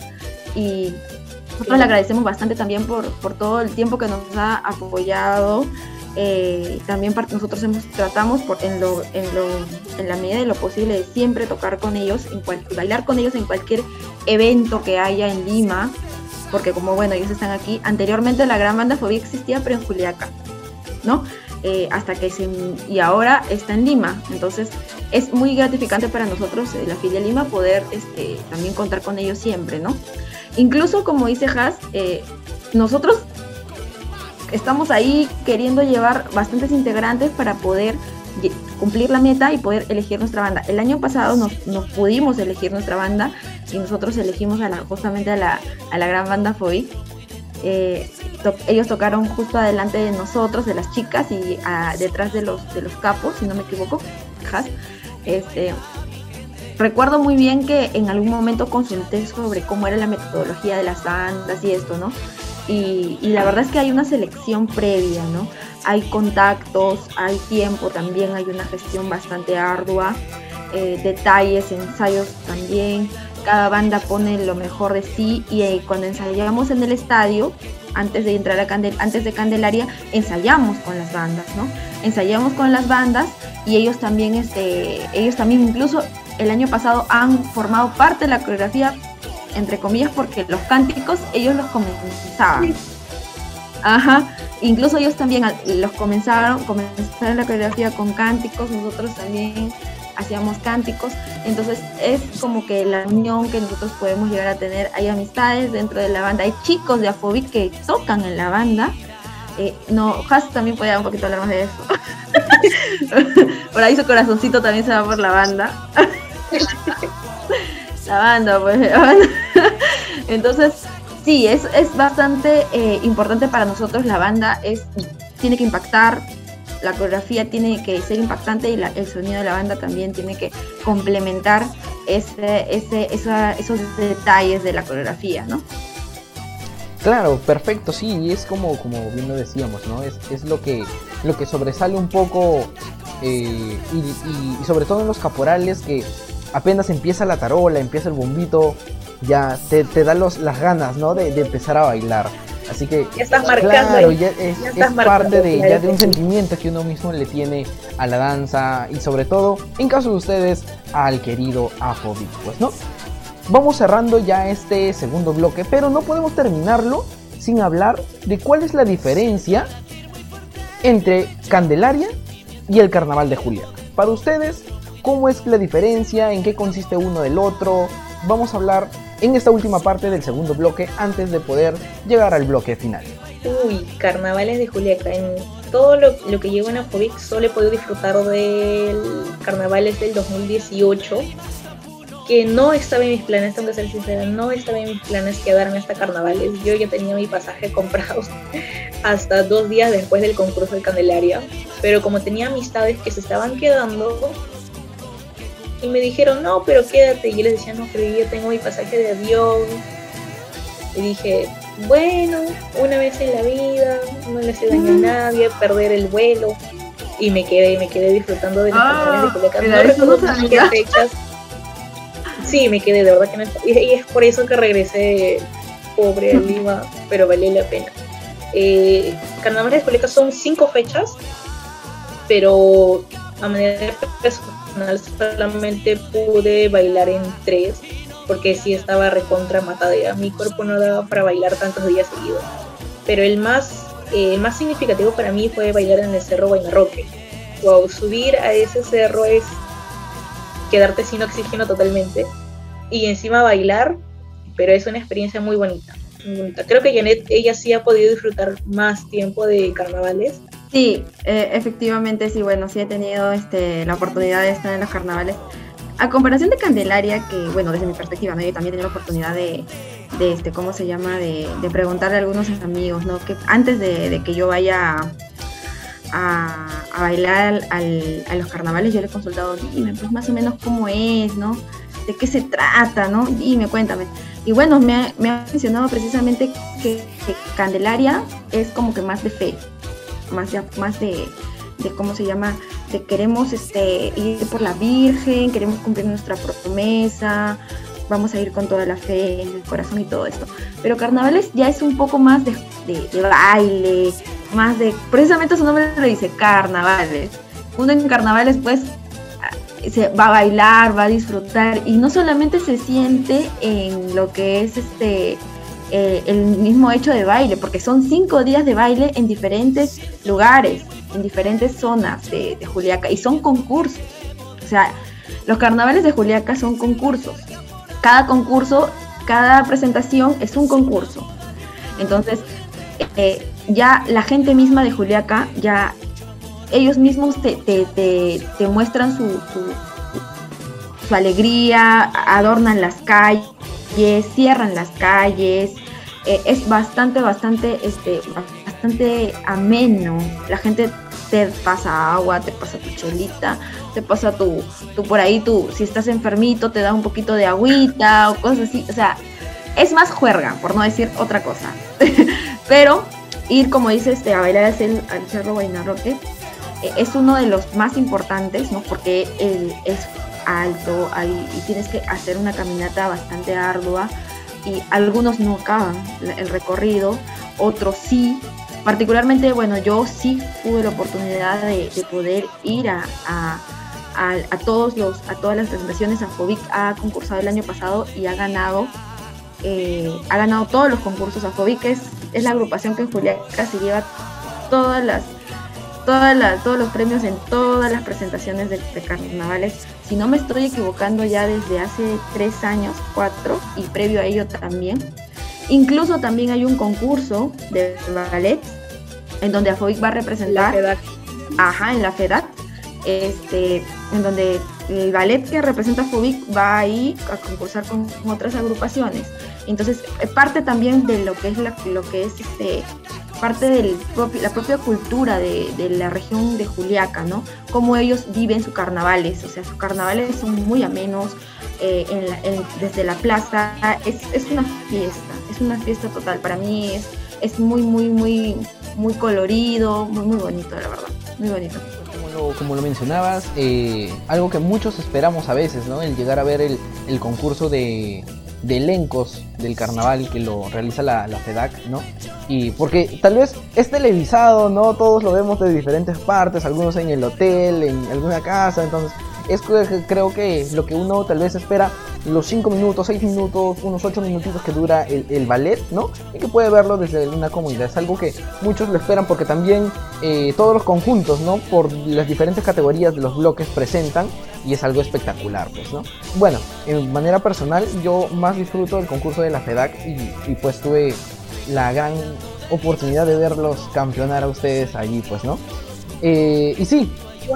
y nosotros le agradecemos bastante también por, por todo el tiempo que nos ha apoyado eh, también nosotros hemos, tratamos en, lo, en, la medida de lo posible de siempre tocar con ellos, en bailar con ellos en cualquier evento que haya en Lima, porque como bueno, ellos están aquí. Anteriormente la gran banda Fobia existía, pero en Juliaca, ¿no? Eh, hasta que se, y ahora está en Lima. Entonces es muy gratificante para nosotros, eh, la filial Lima, poder este, también contar con ellos siempre, ¿no? Incluso como dice Has, nosotros estamos ahí queriendo llevar bastantes integrantes para poder cumplir la meta y poder elegir nuestra banda. El año pasado nos, pudimos elegir nuestra banda y nosotros elegimos justamente a la, a la gran banda Foy. Eh, ellos tocaron justo adelante de nosotros, de las chicas, y detrás de los, de los capos, si no me equivoco. Este, recuerdo muy bien que en algún momento consulté sobre cómo era la metodología de las bandas y esto, ¿no? Y, la verdad es que hay una selección previa, ¿no? Hay contactos, hay tiempo también, hay una gestión bastante ardua, eh, detalles, ensayos también, cada banda pone lo mejor de sí y eh, cuando ensayamos en el estadio, antes de entrar a antes de Candelaria, ensayamos con las bandas, ¿no? Ensayamos con las bandas y ellos también, este, ellos también incluso el año pasado han formado parte de la coreografía entre comillas, porque los cánticos ellos los comenzaban. Ajá, incluso ellos también los comenzaron, comenzaron la coreografía con cánticos, nosotros también hacíamos cánticos, entonces es como que la unión que nosotros podemos llegar a tener, hay amistades dentro de la banda, hay chicos de Afobic que tocan en la banda, eh, no, Has también podía un poquito hablar más de eso. por ahí su corazoncito también se va por la banda. la banda, pues. Entonces, sí, es, es bastante eh, importante para nosotros. La banda es, tiene que impactar, la coreografía tiene que ser impactante y el sonido de la banda también tiene que complementar ese, ese, esos detalles de la coreografía, ¿no? Claro, perfecto, sí, es como, como bien lo decíamos, ¿no? Es, es lo, que, lo que sobresale un poco eh, y, y, sobre todo en los caporales que apenas empieza la tarola, empieza el bombito, ya te, te da los, las ganas, ¿no? De, empezar a bailar. Así que, ya estás marcando. Claro, ya es, parte de, ya de un sentimiento que uno mismo le tiene a la danza y sobre todo, en caso de ustedes, al querido Afrobeat, pues, ¿no? Vamos cerrando ya este segundo bloque, pero no podemos terminarlo sin hablar de cuál es la diferencia entre Candelaria y el Carnaval de Juliaca. Para ustedes, ¿cómo es la diferencia? ¿En qué consiste uno del otro? Vamos a hablar en esta última parte del segundo bloque antes de poder llegar al bloque final. Uy, carnavales de Juliaca. En todo lo, lo que llevo en Afobic solo he podido disfrutar del carnavales del 2018 que no estaba en mis planes, tengo que ser sincera, no estaba en mis planes quedarme hasta carnavales. Yo ya tenía mi pasaje comprado hasta dos días después del concurso de Candelaria, pero como tenía amistades que se estaban quedando y me dijeron, no, pero quédate, y yo les decía, no, pero yo tengo mi pasaje de avión. Y dije, bueno, una vez en la vida, no le hace daño a nadie, perder el vuelo. Y me quedé, me quedé disfrutando de las Ah, de Culiacán. No eso no recuerdo en qué fechas. Sí, me quedé, de verdad que no. Y y es por eso que regresé pobre a Lima, pero valió la pena. Eh, Carnavales de Culiacán son cinco fechas, pero a manera personal solamente pude bailar en tres, porque sí estaba recontra matadera. Mi cuerpo no daba para bailar tantos días seguidos. Pero el más, eh, el más significativo para mí fue bailar en el Cerro Guaynarroque. Wow, subir a ese cerro es quedarte sin oxígeno totalmente. Y encima bailar, pero es una experiencia muy bonita. muy bonita. Creo que Janet, ella sí ha podido disfrutar más tiempo de carnavales. Sí, eh, efectivamente, sí, bueno, sí he tenido este, la oportunidad de estar en los carnavales. A comparación de Candelaria, que bueno, desde mi perspectiva, ¿no? yo también he tenido la oportunidad de, de este, ¿cómo se llama? De, preguntarle a algunos amigos, ¿no? Que antes de, que yo vaya a, bailar al- a los carnavales, yo le he consultado, dime, pues más o menos cómo es, ¿no? ¿De qué se trata, no? Dime, cuéntame. Y bueno, me ha, me ha mencionado precisamente que, que Candelaria es como que más de fe, más de, más de, de cómo se llama, de queremos este, ir por la Virgen, queremos cumplir nuestra promesa, vamos a ir con toda la fe en el corazón y todo esto. Pero Carnavales ya es un poco más de, de- baile, más de, precisamente su nombre lo dice, Carnavales. Uno en Carnavales pues se va a bailar, va a disfrutar y no solamente se siente en lo que es este eh, el mismo hecho de baile, porque son cinco días de baile en diferentes lugares, en diferentes zonas de, Juliaca y son concursos. O sea, los carnavales de Juliaca son concursos. Cada concurso, cada presentación es un concurso. Entonces, eh, ya la gente misma de Juliaca, ya ellos mismos te, te, te, te muestran su, su alegría, adornan las calles, cierran las calles, eh, es bastante, bastante, este, bastante ameno. La gente te pasa agua, te pasa tu chelita, te pasa tu, tu por ahí, tu, si estás enfermito, te da un poquito de agüita o cosas así. O sea, es más juerga, por no decir otra cosa. Pero ir, como dices, este, a bailar al, Cerro Guaynarroque eh, es uno de los más importantes, ¿no? Porque es alto y tienes que hacer una caminata bastante ardua y algunos no acaban el recorrido, otros sí. Particularmente, bueno, yo sí tuve la oportunidad de, de poder ir a, a, a, todos los, a todas las presentaciones. Afobic ha concursado el año pasado y ha ganado, eh, ha ganado todos los concursos. Afobic es, es la agrupación que en Juliaca se lleva todas las, todas todos los premios en todas las presentaciones de carnavales. Si no me estoy equivocando ya desde hace tres años, cuatro, y previo a ello también. Incluso también hay un concurso de ballet en donde Afobic va a La representar FEDAC. Ajá, en la FEDAT, este, en donde el ballet que representa Fobic va ahí a concursar con, otras agrupaciones. Entonces, eh, parte también de lo que es la, lo que es este parte de la propia cultura de, la región de Juliaca, ¿no? Cómo ellos viven sus carnavales, o sea, sus carnavales son muy amenos, eh, en la- en- desde la plaza, es, es una fiesta, es una fiesta total, para mí es, es muy, muy, muy, muy colorido, muy, muy bonito, la verdad, muy bonito. Como lo, como lo mencionabas, eh, algo que muchos esperamos a veces, ¿no? El llegar a ver el, el concurso de, de elencos del carnaval que lo realiza la, la FEDAC, ¿no? Y porque tal vez es televisado, ¿no? Todos lo vemos de diferentes partes, algunos en el hotel, en alguna casa, entonces es que- creo que lo que uno tal vez espera los 5 minutos, 6 minutos, unos 8 minutitos que dura el, ballet, ¿no? Y que puede verlo desde una comunidad. Es algo que muchos lo esperan porque también eh, todos los conjuntos, ¿no? Por las diferentes categorías de los bloques presentan y es algo espectacular, pues, ¿no? Bueno, en manera personal yo más disfruto del concurso de la FEDAC y, y pues tuve la gran oportunidad de verlos campeonar a ustedes allí, pues, ¿no? Eh, y sí,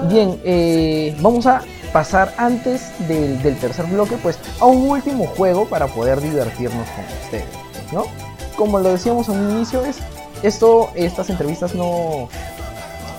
bien, eh, vamos a pasar antes del, del tercer bloque, pues, a un último juego para poder divertirnos con ustedes, ¿no? Como lo decíamos en un inicio, es, esto, estas entrevistas no,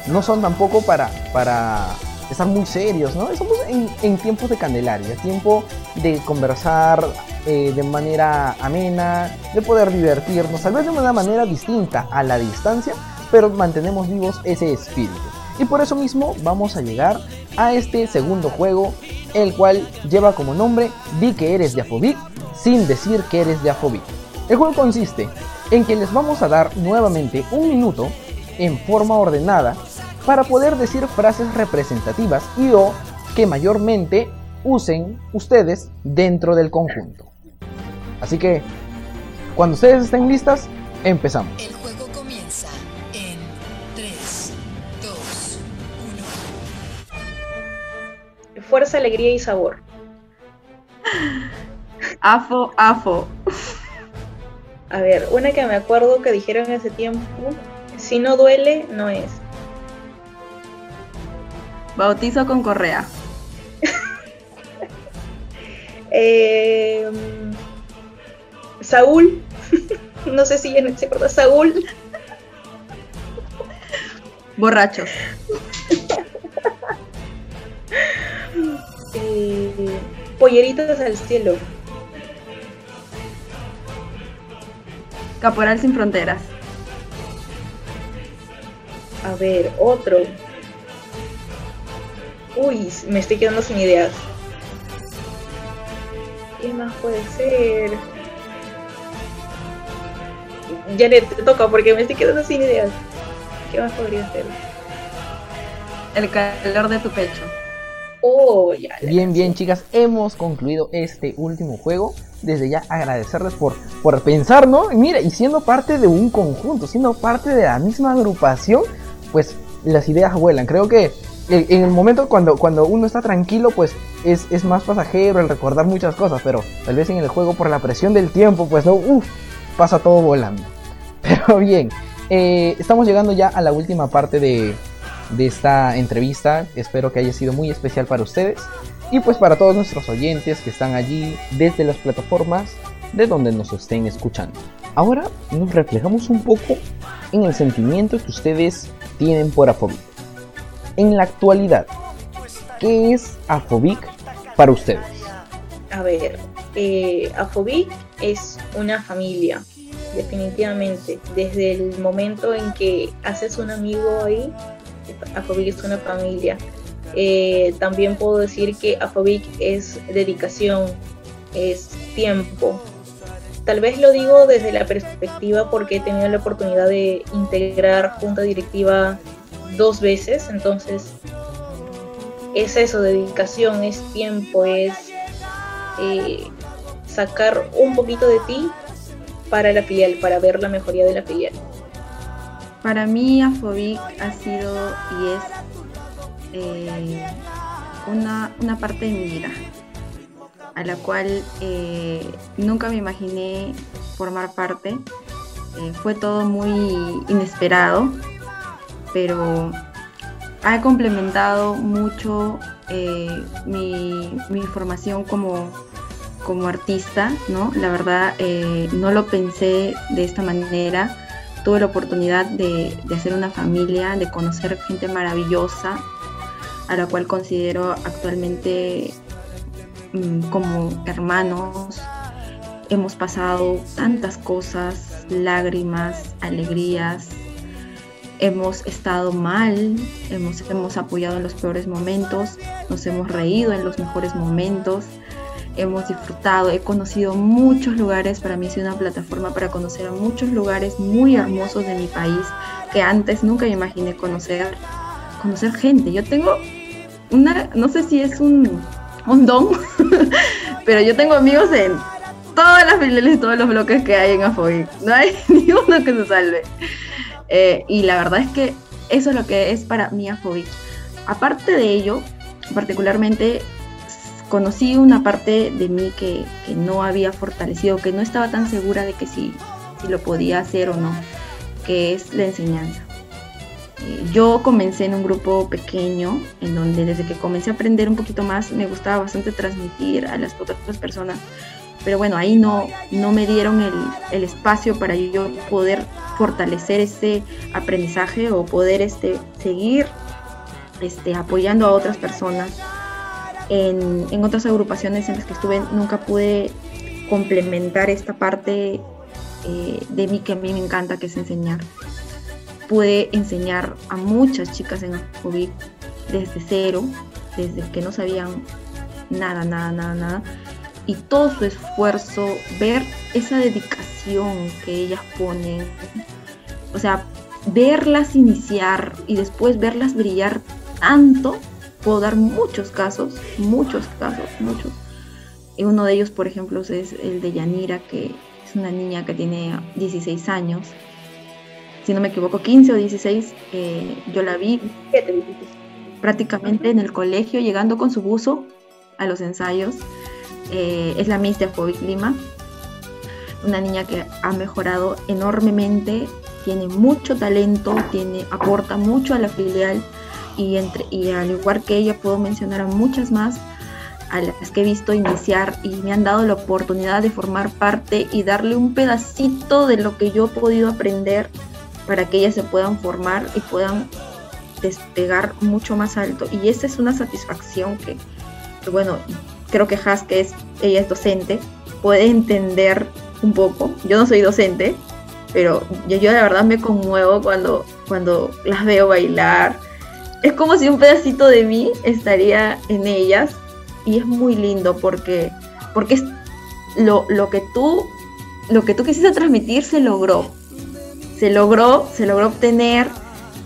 no son tampoco para, para estar muy serios, ¿no? Estamos en, en tiempos de Candelaria, tiempo de conversar eh, de manera amena, de poder divertirnos, tal vez de una manera distinta a la distancia, pero mantenemos vivos ese espíritu. Y por eso mismo vamos a llegar a este segundo juego, el cual lleva como nombre Di que eres de Afobic sin decir que eres de Afobic. El juego consiste en que les vamos a dar nuevamente un minuto en forma ordenada para poder decir frases representativas y o que mayormente usen ustedes dentro del conjunto. Así que, cuando ustedes estén listas, empezamos. Fuerza, alegría y sabor. Afo, afo. A ver, una que me acuerdo que dijeron hace tiempo, si no duele, no es. Bautizo con correa. Eh, Saúl, no sé si ya se acuerda, Saúl, Borrachos. eh, Polleritas al cielo, Caporal sin fronteras. a ver, otro. Uy, me estoy quedando sin ideas. ¿Qué más puede ser? Janet, te toca porque me estoy quedando sin ideas. ¿Qué más podría ser? El calor de tu pecho. Oh, ya. Bien, bien chicas, hemos concluido este último juego. Desde ya agradecerles por, por pensar, ¿no? Y mira, y siendo parte de un conjunto, siendo parte de la misma agrupación, pues las ideas vuelan. Creo que en en el momento cuando, cuando uno está tranquilo, pues es, es más pasajero el recordar muchas cosas, pero tal vez en el juego por la presión del tiempo, pues no, uff, pasa todo volando. Pero bien, eh, estamos llegando ya a la última parte de, de esta entrevista. Espero que haya sido muy especial para ustedes y pues para todos nuestros oyentes que están allí desde las plataformas de donde nos estén escuchando. Ahora nos reflejamos un poco en el sentimiento que ustedes tienen por Afobic. En la actualidad, ¿qué es Afobic para ustedes? A ver, eh, Afobic es una familia, definitivamente. Desde el momento en que haces un amigo ahí, Afobic es una familia. Eh, también puedo decir que Afobic es dedicación, es tiempo. Tal vez lo digo desde la perspectiva porque he tenido la oportunidad de integrar junta directiva dos veces, entonces es eso, dedicación, es tiempo, es eh, sacar un poquito de ti para la filial, para ver la mejoría de la filial. Para mí Afobic ha sido y es eh, una, una parte de mi vida, a la cual eh, nunca me imaginé formar parte. Eh, fue todo muy inesperado, pero ha complementado mucho mi, mi formación como, como artista, ¿no? La verdad, no lo pensé de esta manera. Tuve la oportunidad de, de hacer una familia, de conocer gente maravillosa, a la cual considero actualmente mm, como hermanos. Hemos pasado tantas cosas, lágrimas, alegrías, hemos estado mal, hemos, hemos apoyado en los peores momentos, nos hemos reído en los mejores momentos, hemos disfrutado, he conocido muchos lugares, para mí sido una plataforma para conocer a muchos lugares muy hermosos de mi país que antes nunca me imaginé conocer, conocer gente. Yo tengo una, no sé si es un, un don, pero yo tengo amigos en todas las filiales, todos los bloques que hay en Afobic. No hay ni uno que se salve. Eh, y la verdad es que eso es lo que es para mí Afobic. Aparte de ello, particularmente conocí una parte de mí que, que, no había fortalecido, que no estaba tan segura de que si, si lo podía hacer o no, que es la enseñanza. Eh, yo comencé en un grupo pequeño, en donde desde que comencé a aprender un poquito más me gustaba bastante transmitir a las otras personas, pero bueno, ahí no, no me dieron el, el espacio para yo poder fortalecer ese aprendizaje o poder este, seguir este, apoyando a otras personas. En, otras agrupaciones en las que estuve nunca pude complementar esta parte eh, de mí que a mí me encanta, que es enseñar. Pude enseñar a muchas chicas en COVID desde cero, desde que no sabían nada, nada, nada, nada. Y todo su esfuerzo, ver esa dedicación que ellas ponen, o sea, verlas iniciar y después verlas brillar tanto, puedo dar muchos casos, muchos casos, muchos. Y uno de ellos, por ejemplo, es el de Yanira, que es una niña que tiene 16 años. Si no me equivoco, 15 o 16, eh, yo la vi prácticamente en el colegio, llegando con su buzo a los ensayos. Eh, es la Miss de Lima, una niña que ha mejorado enormemente, tiene mucho talento, tiene, aporta mucho a la filial y, entre, y al igual que ella puedo mencionar a muchas más a las que he visto iniciar y me han dado la oportunidad de formar parte y darle un pedacito de lo que yo he podido aprender para que ellas se puedan formar y puedan despegar mucho más alto. Y esa es una satisfacción que, bueno, creo que Has, que es, ella es docente, puede entender un poco. Yo no soy docente, pero yo, yo la verdad me conmuevo cuando, cuando las veo bailar, es como si un pedacito de mí estaría en ellas y es muy lindo porque, porque es lo, lo, que tú, lo que tú quisiste transmitir se logró. Se logró, se logró obtener,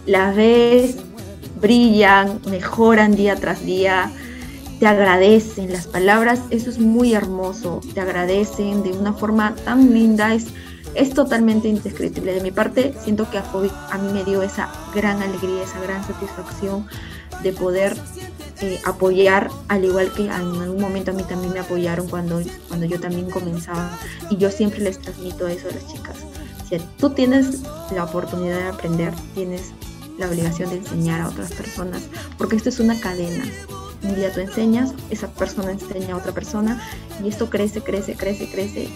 las ves, brillan, mejoran día tras día, te agradecen las palabras, eso es muy hermoso, te agradecen de una forma tan linda, es es totalmente indescriptible. De mi parte, siento que a a mí me dio esa gran alegría, esa gran satisfacción de poder eh, apoyar, al igual que en algún momento a mí también me apoyaron cuando, cuando yo también comenzaba. Y yo siempre les transmito eso a las chicas. Si tú tienes la oportunidad de aprender, tienes la obligación de enseñar a otras personas, porque esto es una cadena un día tú enseñas, esa persona enseña a otra persona y esto crece, crece, crece, crece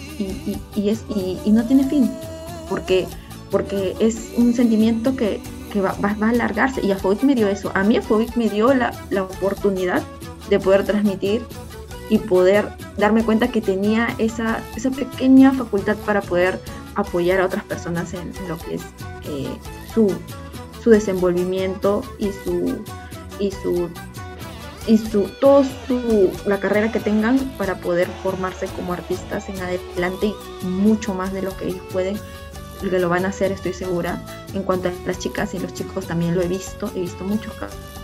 y, es, y, no tiene fin, porque, porque es un sentimiento que, que va, va, a alargarse y Afobic me dio eso, a mí Afobic me dio la, la oportunidad de poder transmitir y poder darme cuenta que tenía esa, esa pequeña facultad para poder apoyar a otras personas en, lo que es eh, su, su desenvolvimiento y su, y su y su, toda su, la carrera que tengan para poder formarse como artistas en adelante y mucho más de lo que ellos pueden, que lo van a hacer, estoy segura. En cuanto a las chicas y los chicos también lo he visto, he visto muchos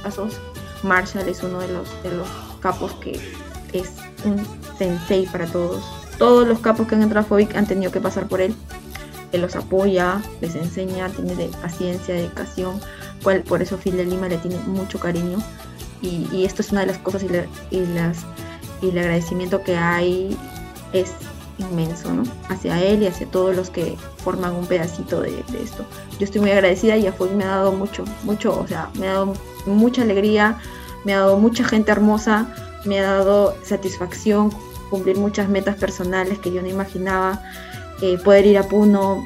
casos. Marshall es uno de los, de los capos que es un sensei para todos. Todos los capos que han entrado a Fobic han tenido que pasar por él. Él los apoya, les enseña, tiene de paciencia, dedicación, cual, por eso Phil de Lima le tiene mucho cariño y, esto es una de las cosas y, las, y el agradecimiento que hay es inmenso, ¿no? Hacia él y hacia todos los que forman un pedacito de, esto. Yo estoy muy agradecida y Afoy me ha dado mucho, mucho, o sea, me ha dado mucha alegría, me ha dado mucha gente hermosa, me ha dado satisfacción cumplir muchas metas personales que yo no imaginaba, eh, poder ir a Puno,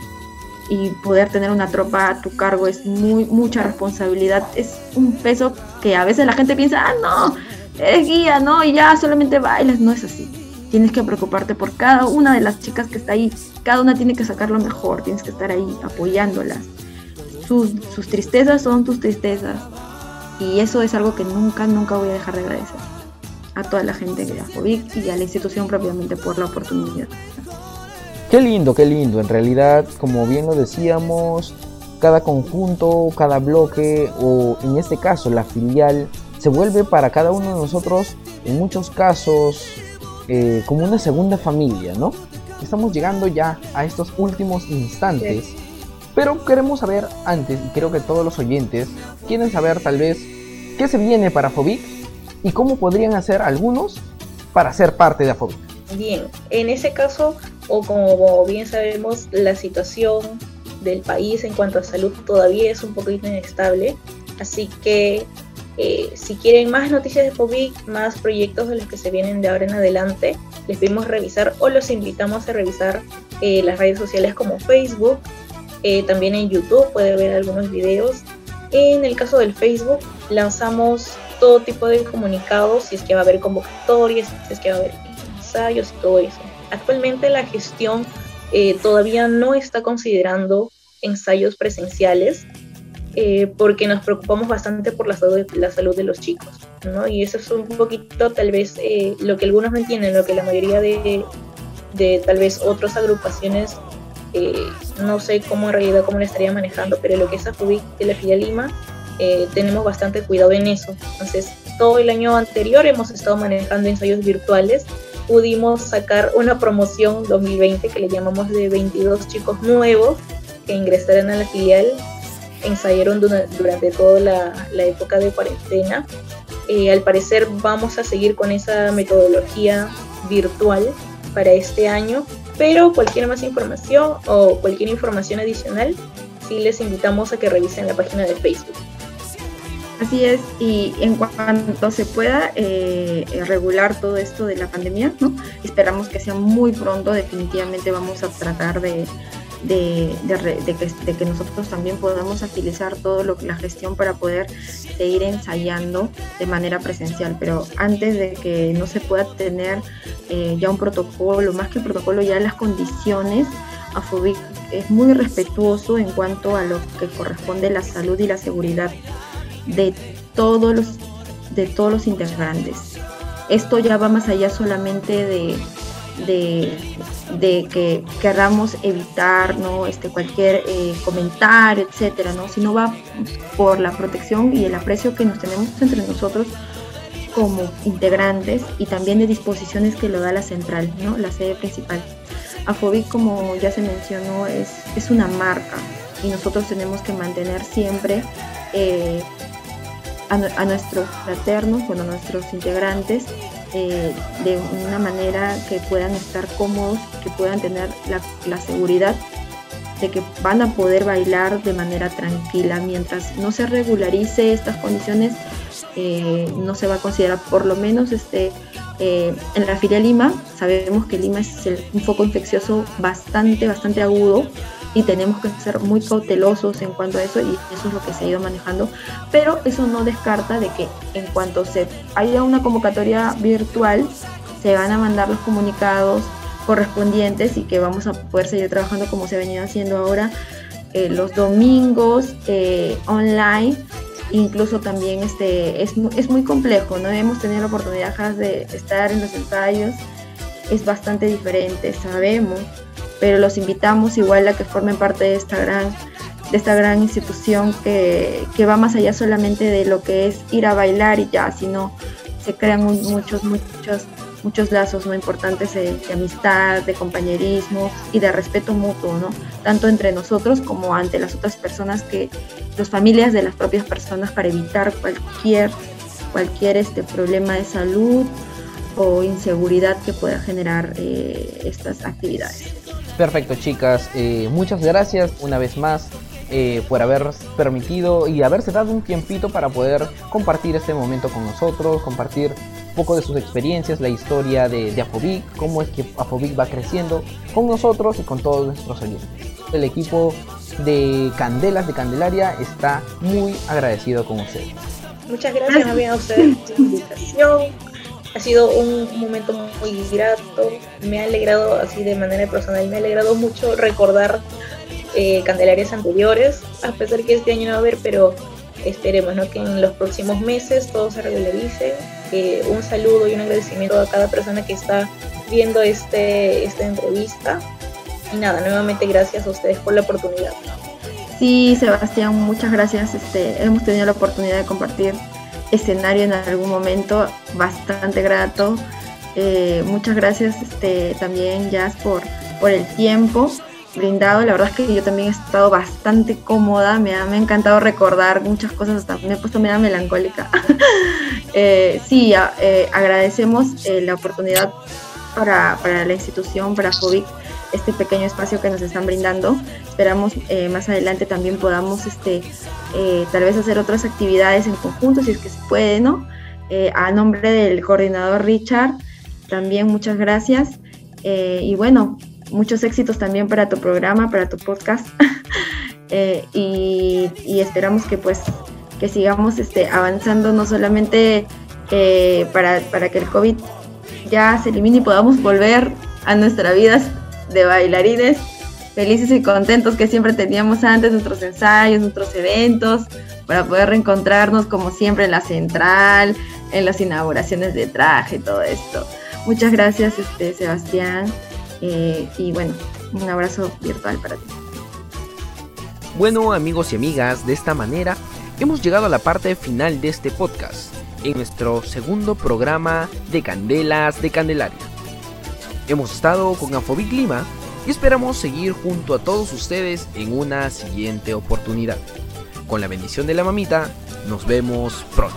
y poder tener una tropa a tu cargo es muy mucha responsabilidad, es un peso que a veces la gente piensa, ah, no, es guía, no, y ya solamente bailas, no es así. Tienes que preocuparte por cada una de las chicas que está ahí, cada una tiene que sacar lo mejor, tienes que estar ahí apoyándolas. Sus, sus tristezas son tus tristezas y eso es algo que nunca, nunca voy a dejar de agradecer a toda la gente de Afobic y a la institución propiamente por la oportunidad. Qué lindo, qué lindo. En realidad, como bien lo decíamos, cada conjunto, cada bloque o en este caso la filial se vuelve para cada uno de nosotros, en muchos casos, eh, como una segunda familia, ¿no? Estamos llegando ya a estos últimos instantes, pero queremos saber antes, y creo que todos los oyentes quieren saber tal vez qué se viene para Fobic y cómo podrían hacer algunos para ser parte de Afobic. Bien, en ese caso, o como bien sabemos, la situación del país en cuanto a salud todavía es un poquito inestable, así que eh, si quieren más noticias de FOBIC, más proyectos de los que se vienen de ahora en adelante, les pedimos revisar o los invitamos a revisar eh, las redes sociales como Facebook, eh, también en YouTube puede ver algunos videos. En el caso del Facebook, lanzamos todo tipo de comunicados, si es que va a haber convocatorias, si es que va a haber ensayos y todo eso. Actualmente la gestión todavía no está considerando ensayos presenciales, eh, porque nos preocupamos bastante por la salud, de los chicos, ¿no? Y eso es un poquito tal vez eh, lo que algunos no entienden, lo que la mayoría de, de tal vez otras agrupaciones, eh, no sé cómo en realidad cómo lo estaría manejando, pero lo que es AFUBIC de la FIA Lima, tenemos bastante cuidado en eso. Entonces, todo el año anterior hemos estado manejando ensayos virtuales, pudimos sacar una promoción 2020 que le llamamos de 22 chicos nuevos que ingresaron a la filial ensayaron durante toda la, época de cuarentena. Eh, al parecer vamos a seguir con esa metodología virtual para este año, pero cualquier más información o cualquier información adicional, sí les invitamos a que revisen la página de Facebook. Así es, y en cuanto se pueda eh, regular todo esto de la pandemia, ¿no? esperamos que sea muy pronto, definitivamente vamos a tratar de, de, que, nosotros también podamos agilizar todo lo que la gestión para poder seguir ensayando de manera presencial. Pero antes de que no se pueda tener eh, ya un protocolo, más que protocolo, ya las condiciones, AFOBIC es muy respetuoso en cuanto a lo que corresponde la salud y la seguridad de todos los, de todos los integrantes. Esto ya va más allá solamente de de, que queramos evitar ¿no? este, cualquier eh, comentario, etcétera, ¿no? sino va por la protección y el aprecio que nos tenemos entre nosotros como integrantes y también de disposiciones que lo da la central, ¿no? la sede principal. Afobic, como ya se mencionó, es, es una marca y nosotros tenemos que mantener siempre eh, a, nuestros fraternos, bueno, a nuestros integrantes, eh, de una manera que puedan estar cómodos, que puedan tener la, seguridad de que van a poder bailar de manera tranquila. Mientras no se regularice estas condiciones, eh, no se va a considerar, por lo menos este, eh, en la filia Lima, sabemos que Lima es un foco infeccioso bastante, bastante agudo y tenemos que ser muy cautelosos en cuanto a eso y eso es lo que se ha ido manejando, pero eso no descarta de que en cuanto se haya una convocatoria virtual se van a mandar los comunicados correspondientes y que vamos a poder seguir trabajando como se ha venido haciendo ahora eh, los domingos eh, online. Incluso también este es, es muy complejo no hemos tenido la oportunidad de estar en los ensayos. Es bastante diferente sabemos pero los invitamos igual a que formen parte de esta gran, de esta gran institución que, va más allá solamente de lo que es ir a bailar y ya, sino se crean muchos, muchos, muchos lazos muy importantes de, amistad, de compañerismo y de respeto mutuo, ¿no? Tanto entre nosotros como ante las otras personas que, las familias de las propias personas para evitar cualquier, cualquier este problema de salud o inseguridad que pueda generar eh, estas actividades. Perfecto, chicas. Eh, muchas gracias una vez más eh, por haber permitido y haberse dado un tiempito para poder compartir este momento con nosotros, compartir un poco de sus experiencias, la historia de, de Afobic, cómo es que Afobic va creciendo con nosotros y con todos nuestros oyentes. El equipo de Candelas de Candelaria está muy agradecido con ustedes. Muchas gracias a ustedes ha sido un momento muy grato, me ha alegrado así de manera personal, me ha alegrado mucho recordar eh, Candelarias anteriores, a pesar que este año no va a haber, pero esperemos ¿no? que en los próximos meses todo se regularice. Eh, un saludo y un agradecimiento a cada persona que está viendo este, esta entrevista. Y nada, nuevamente gracias a ustedes por la oportunidad. Sí, Sebastián, muchas gracias. Este, hemos tenido la oportunidad de compartir escenario en algún momento, bastante grato. Eh, muchas gracias este, también, Jazz, por, por el tiempo brindado. La verdad es que yo también he estado bastante cómoda, me ha, me ha encantado recordar muchas cosas, hasta me he puesto media melancólica. eh, sí, eh, agradecemos eh, la oportunidad para, para, la institución, para FOBIC, este pequeño espacio que nos están brindando. Esperamos eh, más adelante también podamos este, tal vez hacer otras actividades en conjunto, si es que se puede, ¿no? a nombre del coordinador Richard, también muchas gracias. y bueno, muchos éxitos también para tu programa, para tu podcast. eh, y, esperamos que pues que sigamos este, avanzando no solamente eh, para, para, que el COVID ya se elimine y podamos volver a nuestras vidas de bailarines felices y contentos que siempre teníamos antes, nuestros ensayos, nuestros eventos, para poder reencontrarnos como siempre en la central, en las inauguraciones de traje, todo esto. Muchas gracias, este, Sebastián. Eh, y bueno, un abrazo virtual para ti. Bueno amigos y amigas, de esta manera hemos llegado a la parte final de este podcast, en nuestro segundo programa de Candelas de Candelaria. Hemos estado con Afobic Lima y esperamos seguir junto a todos ustedes en una siguiente oportunidad. Con la bendición de la mamita, nos vemos pronto.